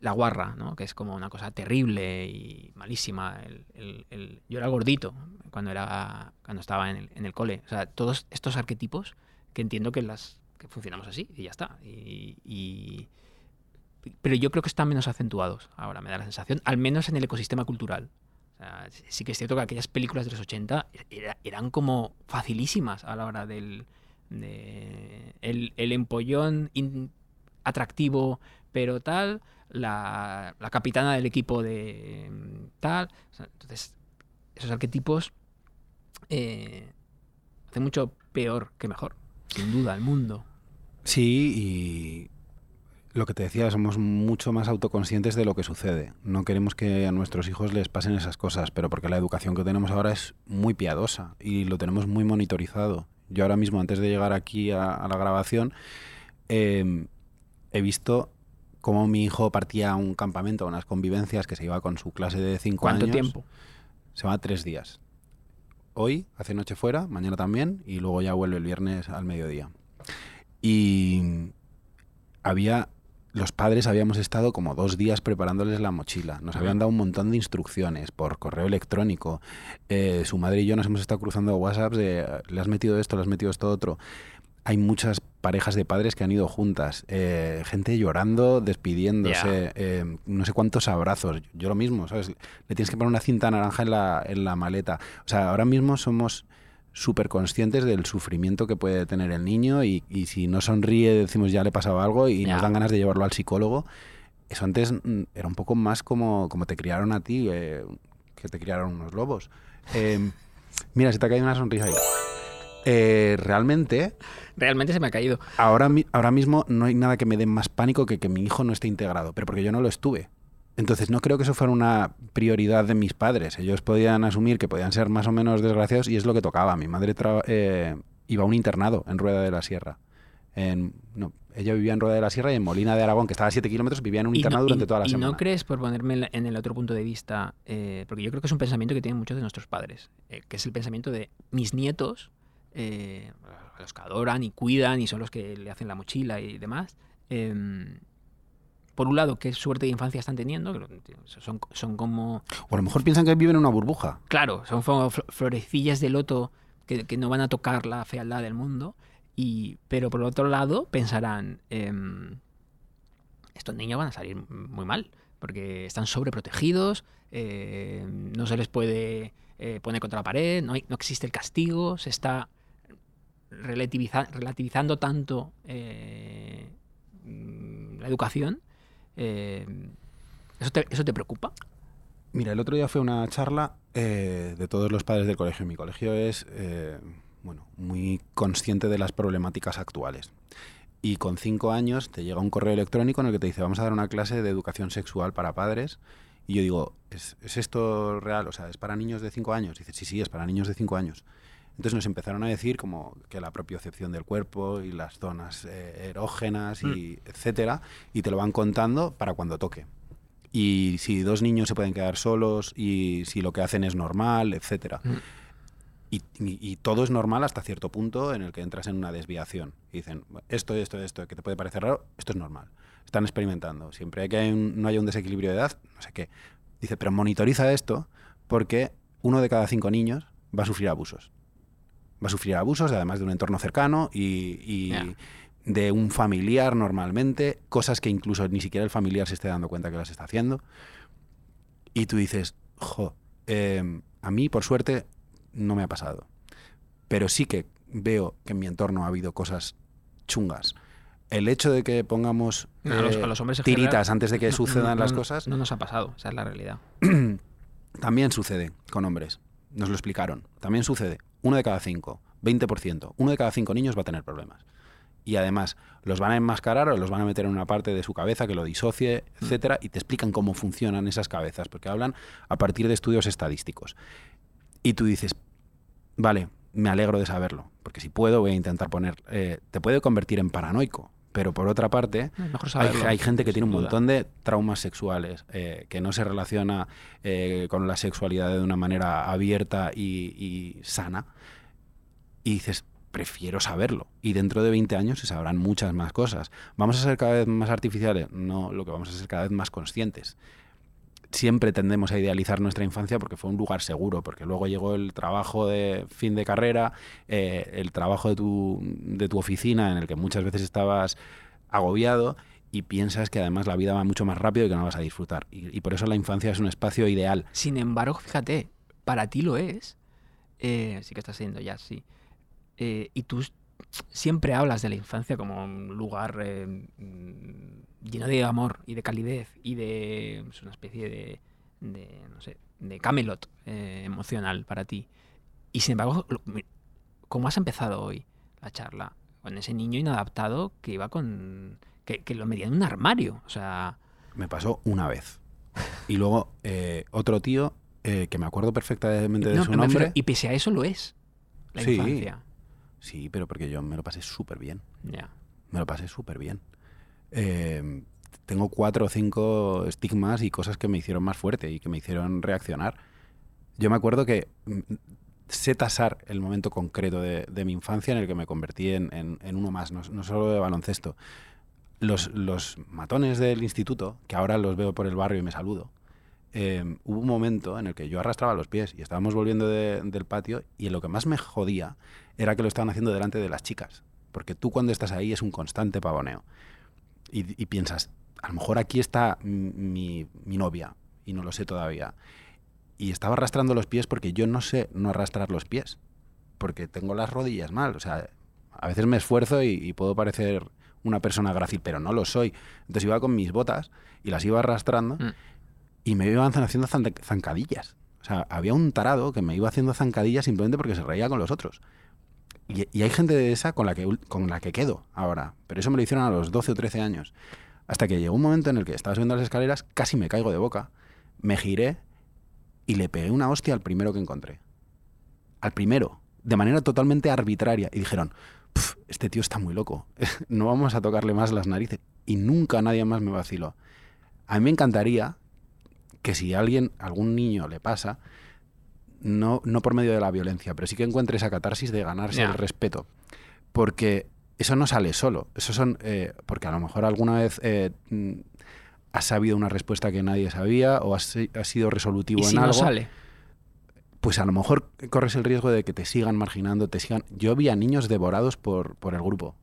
La guarra, ¿no? que es como una cosa terrible y malísima. El, yo era gordito cuando, era, cuando estaba en el, en el cole. O sea, todos estos arquetipos que entiendo que las que funcionamos así y ya está. Y, pero yo creo que están menos acentuados ahora, me da la sensación, al menos en el ecosistema cultural. Sí- que es cierto que aquellas películas de los 80 era- eran como facilísimas a la hora del de el, el empollón atractivo, pero tal, la, la capitana del equipo de mm, tal. Entonces, esos arquetipos eh, hacen mucho peor que mejor, sin duda, el mundo. Sí, y lo que te decía, somos mucho más autoconscientes de lo que sucede. No queremos que a nuestros hijos les pasen esas cosas, pero porque la educación que tenemos ahora es muy piadosa y lo tenemos muy monitorizado. Yo ahora mismo, antes de llegar aquí a, a la grabación, eh, he visto cómo mi hijo partía a un campamento, a unas convivencias que se iba con su clase de cinco ¿Cuánto años. tiempo? Se va tres días. Hoy hace noche fuera, mañana también, y luego ya vuelve el viernes al mediodía. Y había, los padres habíamos estado como dos días preparándoles la mochila. Nos habían dado un montón de instrucciones por correo electrónico. Eh, su madre y yo nos hemos estado cruzando WhatsApps de, le has metido esto, le has metido esto otro. Hay muchas parejas de padres que han ido juntas, eh, gente llorando, despidiéndose, eh, no sé cuántos abrazos. Yo lo mismo, ¿sabes? Le tienes que poner una cinta naranja en la, en la maleta. O sea, ahora mismo somos súper conscientes del sufrimiento que puede tener el niño y, y si no sonríe decimos ya le pasaba algo y nos dan ganas de llevarlo al psicólogo. Eso antes mm, era un poco más como, como te criaron a ti, eh, que te criaron unos lobos. Eh, mira, se te ha caído una sonrisa ahí. Eh, realmente, Realmente se me ha caído. ahora, ahora mismo no hay nada que me dé más pánico que que mi hijo no esté integrado, pero porque yo no lo estuve. Entonces no creo que eso fuera una prioridad de mis padres. Ellos podían asumir que podían ser más o menos desgraciados y es lo que tocaba. Mi madre eh, iba a un internado en Rueda de la Sierra. En, no, ella vivía en Rueda de la Sierra y en Molina de Aragón, que estaba a 7 kilómetros, vivía en un internado no- durante y- toda la y semana. no crees, por ponerme en el otro punto de vista, eh, porque yo creo que es un pensamiento que tienen muchos de nuestros padres, eh, que es el pensamiento de mis nietos, eh, los que adoran y cuidan y son los que le hacen la mochila y demás. em, por un lado, qué suerte de infancia están teniendo, son, son como O a lo mejor piensan que viven en una burbuja. Claro, son florecillas de loto que, que no van a tocar la fealdad del mundo. Y, pero por otro lado, pensarán, em, estos niños van a salir muy mal, porque están sobreprotegidos, eh, no se les puede eh, poner contra la pared, no, hay- no existe el castigo, se está relativiza- relativizando tanto eh, mm, la educación. eh, ¿eso, te, ¿Eso te preocupa? Mira, el otro día fue una charla eh, de todos los padres del colegio. Mi colegio es bueno, muy consciente de las problemáticas actuales. Y con cinco años te llega un correo electrónico en el que te dice, vamos a dar una clase de educación sexual para padres. Y yo digo, ¿es, es esto real? O sea, ¿es para niños de cinco años? dice, sí, sí, es para niños de cinco años. Entonces nos empezaron a decir como que la propiocepción del cuerpo y las zonas eh, erógenas y etcétera, y te lo van contando para cuando toque y si dos niños se pueden quedar solos y si lo que hacen es normal, etcétera. Mm. Y, y- y todo es normal hasta cierto punto en el que entras en una desviación. Y dicen, esto, esto, esto, que te puede parecer raro, esto es normal. Están experimentando. Siempre que hay un- no haya un desequilibrio de edad, no sé qué. Dice, pero monitoriza esto porque uno de cada cinco niños va a sufrir abusos. Va a sufrir abusos, además de un entorno cercano y, de un familiar normalmente, cosas que incluso ni siquiera el familiar se esté dando cuenta que las está haciendo. Y tú dices, jo, eh, a mí por suerte no me ha pasado. Pero sí que veo que en mi entorno ha habido cosas chungas. El hecho de que pongamos los- eh, a los hombres en tiritas general, antes de que no- sucedan no- las cosas, No nos ha pasado, esa es la realidad. también sucede con hombres. Nos lo explicaron. También sucede. Uno de cada cinco, 20%. Uno de cada cinco niños va a tener problemas. Y además, los van a enmascarar o los van a meter en una parte de su cabeza que lo disocie, etcétera, y te explican cómo funcionan esas cabezas, porque hablan a partir de estudios estadísticos. Y tú dices, vale, me alegro de saberlo, porque si puedo voy a intentar poner... eh, te puede convertir en paranoico, pero por otra parte, hay, gente que tiene un montón de traumas sexuales, eh, que no se relaciona eh, con la sexualidad de una manera abierta y, y sana. Y dices, prefiero saberlo. Y dentro de 20 años se sabrán muchas más cosas. ¿Vamos a ser cada vez más artificiales? No, lo que vamos a ser cada vez más conscientes. Siempre tendemos a idealizar nuestra infancia porque fue un lugar seguro, porque luego llegó el trabajo de fin de carrera, eh, el trabajo de tu, de tu oficina en el que muchas veces estabas agobiado y piensas que además la vida va mucho más rápido y que no vas a disfrutar. Y, por eso la infancia es un espacio ideal. Sin embargo, fíjate, para ti lo es. Eh, sí que estás siendo ya, sí. Eh, y tú siempre hablas de la infancia como un lugar eh, lleno de amor y de calidez y de es una especie de, de, no sé, de Camelot eh, emocional para ti. Y sin embargo, lo- ¿cómo has empezado hoy la charla? Con ese niño inadaptado que iba con... que, que lo medía en un armario. O sea, Me pasó una vez. Y luego eh, otro tío, eh, que me acuerdo perfectamente de no, su nombre. refiero- y pese a eso lo es. La Sí. infancia. Sí, pero porque yo me lo pasé súper bien. Ya. Me lo pasé súper bien. Eh, tengo cuatro o cinco estigmas y cosas que me hicieron más fuerte y que me hicieron reaccionar. Yo me acuerdo que mm, sé tasar el momento concreto de, mi infancia en el que me convertí en, en- uno más, no, no solo de baloncesto. Los, matones del instituto, que ahora los veo por el barrio y me saludo, eh, hubo un momento en el que yo arrastraba los pies y estábamos volviendo de- del patio y lo que más me jodía era que lo estaban haciendo delante de las chicas. Porque tú cuando estás ahí es un constante pavoneo. Y, y piensas, a lo mejor aquí está mi, mi novia y no lo sé todavía. Y estaba arrastrando los pies porque yo no sé no arrastrar los pies. Porque tengo las rodillas mal. O sea, a veces me esfuerzo y, y puedo parecer una persona grácil, pero no lo soy. Entonces iba con mis botas y las iba arrastrando Mm. y me iban haciendo zan- zancadillas. O sea, había un tarado que me iba haciendo zancadillas simplemente porque se reía con los otros. Y, hay gente de esa con la, que, con la que quedo ahora. Pero eso me lo hicieron a los 12 o 13 años. Hasta que llegó un momento en el que estaba subiendo las escaleras, casi me caigo de boca. Me giré y le pegué una hostia al primero que encontré. Al primero. De manera totalmente arbitraria. Y dijeron, "Pf, este tío está muy loco, no vamos a tocarle más las narices. Y nunca nadie más me vaciló. A mí me encantaría que si a alguien, algún niño le pasa, no, no por medio de la violencia, pero sí que encuentre esa catarsis de ganarse el respeto. Porque eso no sale solo. Eso son. eh, porque a lo mejor alguna vez eh, mm, has sabido una respuesta que nadie sabía o has, has sido resolutivo Y en si algo no sale. pues a lo mejor corres el riesgo de que te sigan marginando, te sigan... Yo vi a niños devorados por, por el grupo.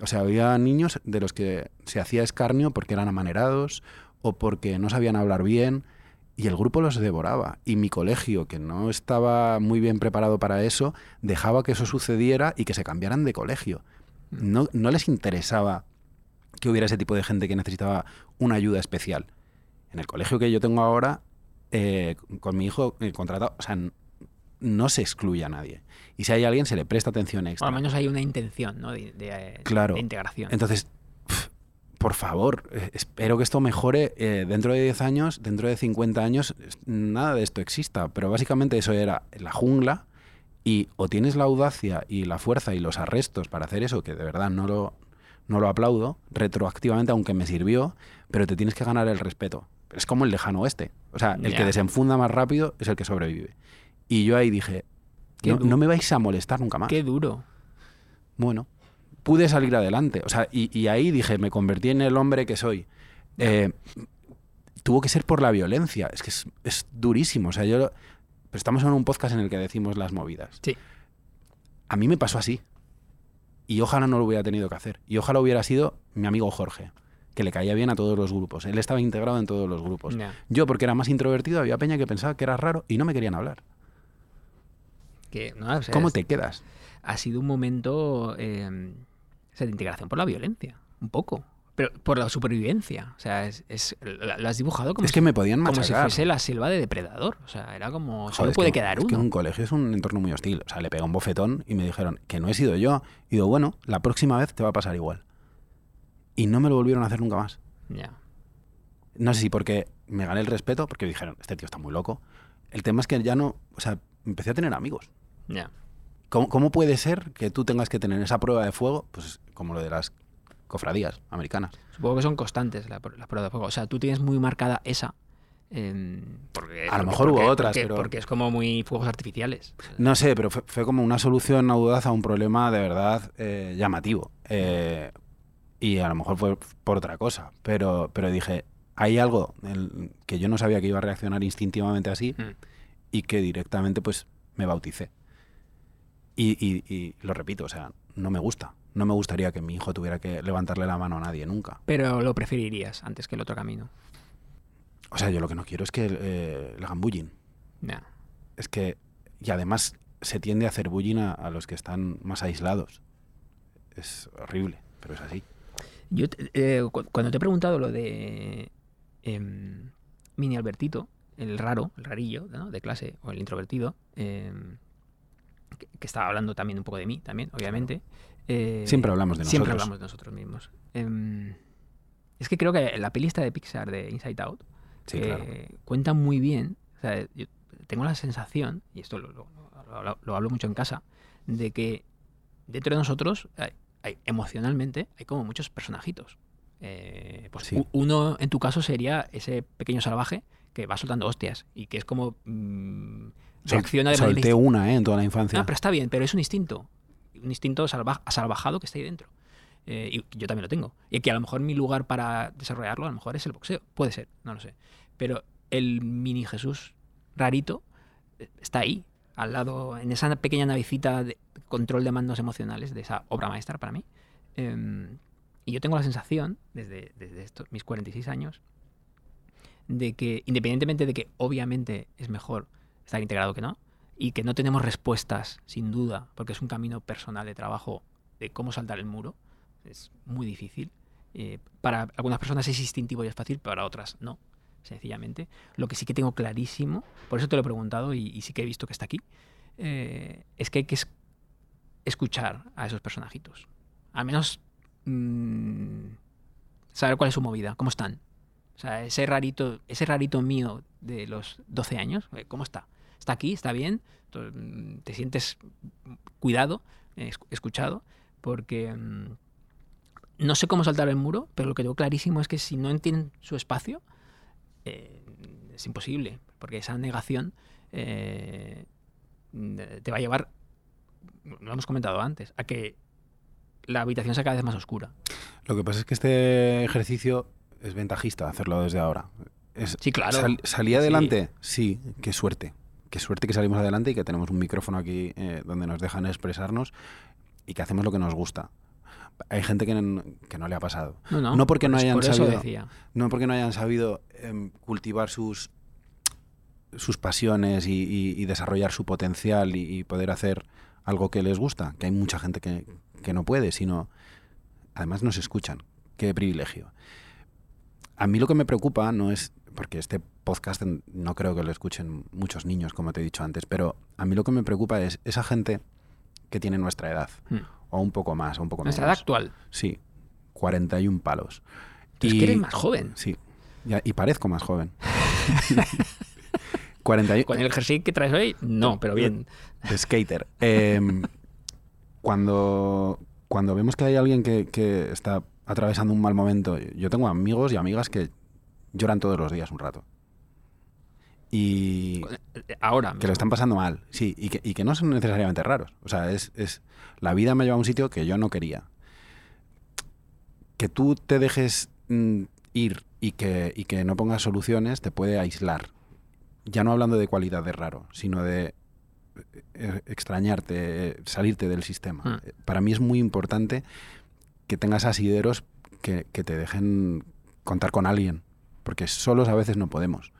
O sea, había niños de los que se hacía escarnio porque eran amanerados o porque no sabían hablar bien y el grupo los devoraba. Y mi colegio, que no estaba muy bien preparado para eso, dejaba que eso sucediera y que se cambiaran de colegio. No, no les interesaba que hubiera ese tipo de gente que necesitaba una ayuda especial. En el colegio que yo tengo ahora, eh, con mi hijo eh, contratado, o sea, no se excluye a nadie. Y si hay alguien, se le presta atención O extra. al menos hay una intención ¿no? de, de- Claro. de integración. Entonces, por favor, eh, espero que esto mejore eh, dentro de 10 años, dentro de 50 años, nada de esto exista. Pero básicamente eso era la jungla y o tienes la audacia y la fuerza y los arrestos para hacer eso, que de verdad no lo, no lo aplaudo, retroactivamente, aunque me sirvió, pero te tienes que ganar el respeto. Es como el lejano oeste. O sea, el que desenfunda más rápido es el que sobrevive. Y yo ahí dije, no me vais a molestar nunca más Qué duro. bueno, pude salir adelante. O sea, y, y ahí dije, me convertí en el hombre que soy. Eh, tuvo que ser por la violencia. Es que es, es durísimo. O sea, yo. Pero estamos en un podcast en el que decimos las movidas. Sí. A mí me pasó así. Y ojalá no lo hubiera tenido que hacer. Y ojalá hubiera sido mi amigo Jorge, que le caía bien a todos los grupos. Él estaba integrado en todos los grupos. Yo, porque era más introvertido, había peña que pensaba que era raro y no me querían hablar. Que, no, o sea, ¿Cómo es- te quedas? Ha sido un momento eh, o sea, de integración por la violencia. Un poco. Pero por la supervivencia. O sea, es, es- lo has dibujado como, Es si, que me podían como si fuese la selva de depredador. O sea, era como. Joder, Solo puede que- quedar es que uno. un colegio es un entorno muy hostil. O sea, le pega un bofetón y me dijeron que no he sido yo. Y digo, bueno, la próxima vez te va a pasar igual. Y no me lo volvieron a hacer nunca más. Ya. No sé si porque me gané el respeto, porque dijeron, este tío está muy loco. El tema es que ya no, o sea, empecé a tener amigos. Ya. ¿Cómo, cómo puede ser que tú tengas que tener esa prueba de fuego? Pues como lo de las cofradías americanas. Supongo que son constantes la- las pruebas de fuego. O sea, tú tienes muy marcada esa. em, porque, A lo porque- mejor hubo otras, porque- pero- Porque es como muy fuegos artificiales. No sé, pero fue, fue como una solución audaz a un problema de verdad eh, llamativo. Eh, y a lo mejor fue por otra cosa. Pero, pero dije, hay algo en- que yo no sabía que iba a reaccionar instintivamente así Mm. y que directamente pues me bauticé. Y, y- y lo repito, o sea, no me gusta. No me gustaría que mi hijo tuviera que levantarle la mano a nadie nunca. Pero lo preferirías antes que el otro camino. O sea, yo lo que no quiero es que eh, le hagan bullying. Ya. Es que, y además se tiende a hacer bullying a, a los que están más aislados. Es horrible, pero es así. Yo, te- eh, cu- cuando te he preguntado lo de em, Mini Albertito, el raro, el rarillo ¿no? de clase, o el introvertido, em, que, que estaba hablando también un poco de mí, también, obviamente. eh, Siempre hablamos de Siempre nosotros. hablamos de nosotros mismos. Em, es que creo que la pelista de Pixar de Inside Out Sí, eh, claro. cuenta muy bien. O sea, yo tengo la sensación, y esto lo, lo- lo hablo- lo hablo mucho en casa, de que dentro de nosotros, hay- hay- emocionalmente, hay como muchos personajitos. Eh, pues Sí. uno, en tu caso, sería ese pequeño salvaje que va soltando hostias y que es como mm, reacciona de manera Solté una, ¿eh? En toda la infancia. Ah, pero está bien, pero es un instinto. Un instinto salva- salvajado que está ahí dentro. Eh, y yo también lo tengo. Y que a lo mejor mi lugar para desarrollarlo a lo mejor es el boxeo. Puede ser, no lo sé. Pero el mini Jesús rarito eh, está ahí, al lado, en esa pequeña navecita de control de mandos emocionales de esa obra maestra para mí. Em, y yo tengo la sensación, desde, desde estos, mis 46 años, de que independientemente de que obviamente es mejor estar integrado que no, y que no tenemos respuestas, sin duda, porque es un camino personal de trabajo de cómo saltar el muro, es muy difícil. Eh, para algunas personas es instintivo y es fácil, para otras no, sencillamente. Lo que sí que tengo clarísimo, por eso te lo he preguntado y, sí que he visto que está aquí, eh, es que hay que es- escuchar a esos personajitos. Al menos mm, saber cuál es su movida, cómo están. O sea, ese rarito, ese rarito mío de los 12 años, eh, ¿cómo está? ¿Está aquí? ¿Está bien? Mm, ¿Te sientes cuidado, esc- escuchado? Porque mm, no sé cómo saltar el muro, pero lo que tengo clarísimo es que si no entienden su espacio, eh, es imposible, porque esa negación eh, te va a llevar, lo hemos comentado antes, a que la habitación sea cada vez más oscura. Lo que pasa es que este ejercicio es ventajista hacerlo desde ahora. Es, Sí, claro. sal- ¿Salí adelante? Sí. qué suerte. Qué suerte que salimos adelante y que tenemos un micrófono aquí eh, donde nos dejan expresarnos y que hacemos lo que nos gusta. Hay gente que no, que no le ha pasado. No, no, No porque no hayan por sabido- decía. No porque no hayan sabido em, cultivar sus, sus pasiones y, y- y desarrollar su potencial y, y poder hacer algo que les gusta, que hay mucha gente que, que no puede, sino además nos escuchan. Qué privilegio. A mí lo que me preocupa no es, porque este podcast no creo que lo escuchen muchos niños, como te he dicho antes, pero a mí lo que me preocupa es esa gente que tiene nuestra edad, Hmm. o un poco más, o un poco Nuestra edad menos. actual. Sí, 41 palos. Es que eres más joven. Sí, y parezco más joven. 41 Con el jersey que traes hoy, no, pero bien. de skater. Em, cuando, cuando vemos que hay alguien que, que está atravesando un mal momento, yo tengo amigos y amigas que lloran todos los días un rato. Y Ahora. que lo están pasando mal, sí, y que, y que no son necesariamente raros. O sea, es, es la vida me lleva a un sitio que yo no quería. Que tú te dejes mm, ir y que, y que no pongas soluciones te puede aislar. Ya no hablando de cualidad de raro, sino de eh, extrañarte, eh, salirte del sistema. Mm. Eh, Para mí es muy importante que tengas asideros que, que te dejen contar con alguien, porque solos a veces no podemos.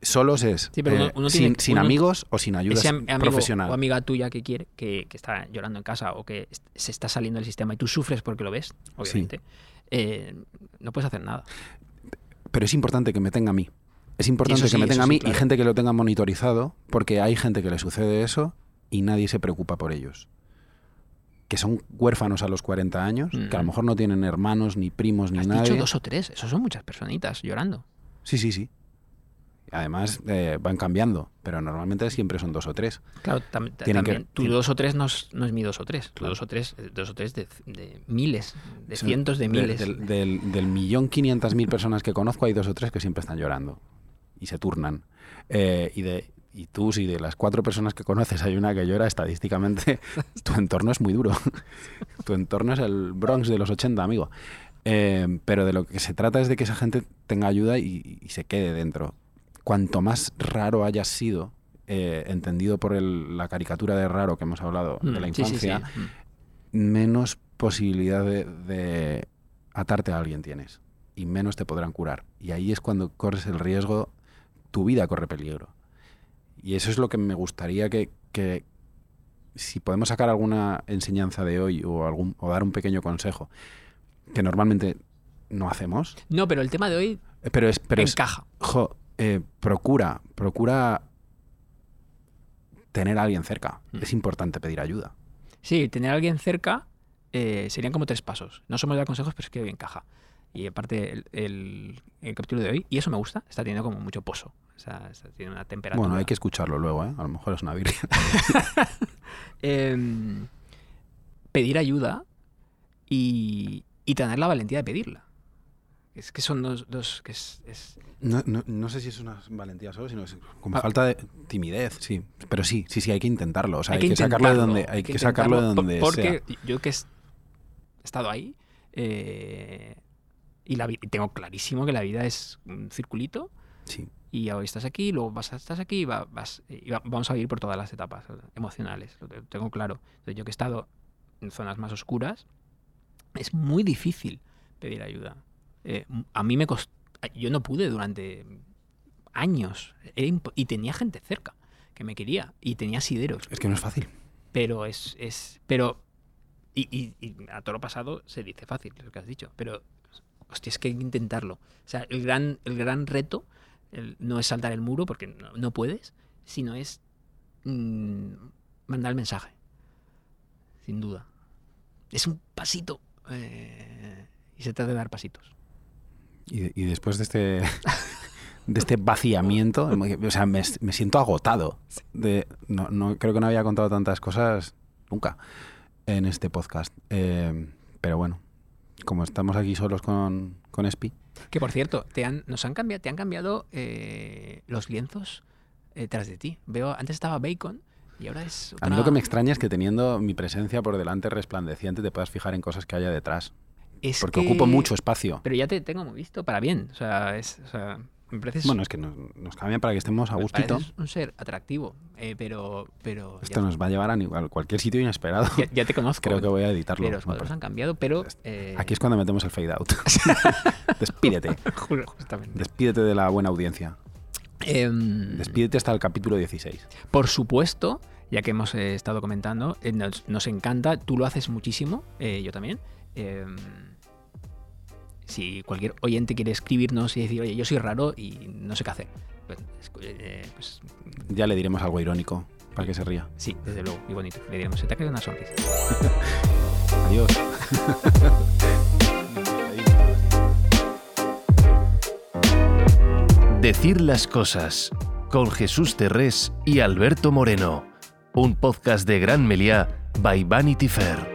Solos es Sí, pero eh, uno- uno sin, tiene- sin uno- amigos o sin ayuda amigo profesional. o amiga tuya que quiere, que, que está llorando en casa o que se está saliendo del sistema y tú sufres porque lo ves, obviamente, eh, no puedes hacer nada. Pero es importante que me tenga a mí. Es importante que me tenga a mí claro. y gente que lo tenga monitorizado, porque hay gente que le sucede eso y nadie se preocupa por ellos. Que son huérfanos a los 40 años, que a lo Mm. mejor no tienen hermanos, ni primos, ni Has nadie. dicho dos o tres, eso son muchas personitas llorando. Sí, sí, sí. Además, eh, van cambiando, pero normalmente siempre son dos o tres. Claro, tam- ta- Tienen que- también. tu dos o tres no es, no es mi dos o tres. Tu Claro. dos o tres, eh, dos o tres de, de miles, de cientos de miles. Del, del, del millón quinientas mil personas que conozco, hay dos o tres que siempre están llorando y se turnan. Eh, y, de, y tú, si de las cuatro personas que conoces hay una que llora, estadísticamente tu entorno es muy duro. tu entorno es el Bronx de los 80, amigo. Eh, pero de lo que se trata es de que esa gente tenga ayuda y, y se quede dentro. Cuanto más raro hayas sido, eh, entendido por el- la caricatura de raro que hemos hablado de la Mm, sí, sí, sí. infancia, Mm. menos posibilidad de, de atarte a alguien tienes y menos te podrán curar. Y ahí es cuando corres el riesgo, tu vida corre peligro. Y eso es lo que me gustaría que, que si podemos sacar alguna enseñanza de hoy o, algún, o dar un pequeño consejo, que normalmente no hacemos, No, pero el tema de hoy eh, pero es... Pero es encaja. jo, eh, procura, procura tener a alguien cerca. Mm. Es importante pedir ayuda. Sí, tener a alguien cerca eh, serían como tres pasos. No somos de dar consejos, pero es que hoy encaja. Y aparte, el, el- el capítulo de hoy, y eso me gusta, está teniendo como mucho pozo. O sea, teniendo una temperatura. Bueno, hay que escucharlo luego, ¿eh? A lo mejor es una birria. Em, pedir ayuda y, y tener la valentía de pedirla. Es que son dos... dos que es, es- No, no, no sé si es una valentía solo, sino es como Ah. falta de timidez, sí. Pero sí, sí, sí, hay que intentarlo. O sea, hay, hay que, sacarlo de donde, hay que sacarlo de donde po- Porque sea. yo que he estado ahí eh, y, la, y tengo clarísimo que la vida es un circulito Sí. y hoy estás aquí, luego vas estás aquí y, va- vas, y va- vamos a ir por todas las etapas eh, emocionales, lo te- tengo claro. Entonces, yo que he estado en zonas más oscuras, es muy difícil pedir ayuda. Eh, a mí me costó, yo no pude durante años y tenía gente cerca que me quería y tenía sideros, Es que no es fácil. pero es, es pero y, y- y a todo lo pasado se dice fácil lo que has dicho pero hostia es que hay que intentarlo o sea el gran el gran reto no es saltar el muro porque no, puedes sino es mm, mandar el mensaje sin duda es un pasito eh, y se trata de dar pasitos Y, después de este, de este vaciamiento, o sea, me, me siento agotado. De, no, no, creo que no había contado tantas cosas nunca. en este podcast. Eh, pero bueno, como estamos aquí solos con, con. Que por cierto, te han, nos han cambiado, te han cambiado eh, los lienzos eh, tras de ti. Veo, antes estaba Bacon y ahora es. A mí lo que me extraña es que teniendo mi presencia por delante resplandeciente te puedas fijar en cosas que haya detrás. Es porque que- ocupo mucho espacio. Pero ya te tengo muy visto para bien. O sea, es, o sea me Bueno, es que nos, nos cambian para que estemos a gustito. un ser atractivo. eh, pero. pero Esto nos va a llevar a cualquier sitio inesperado. ya- ya te conozco. Creo que voy a editarlo. Pero los cuadros han cambiado, pero. eh, Aquí es cuando metemos el fade out. Despídete. justamente. Despídete de la buena audiencia. Em, Despídete hasta el capítulo 16. Por supuesto, ya que hemos eh, estado comentando, nos, nos encanta, tú lo haces muchísimo, yo también. Si cualquier oyente quiere escribirnos y decir, oye, yo soy raro y no sé qué hacer, pues, eh, pues, Ya le diremos algo irónico para que se ría. sí, desde luego, y bonito. Le diremos, se te ha caído una sonrisa. Adiós. Decir las cosas con Jesús Terrés y Alberto Moreno, un podcast de Gran Meliá by Vanity Fair.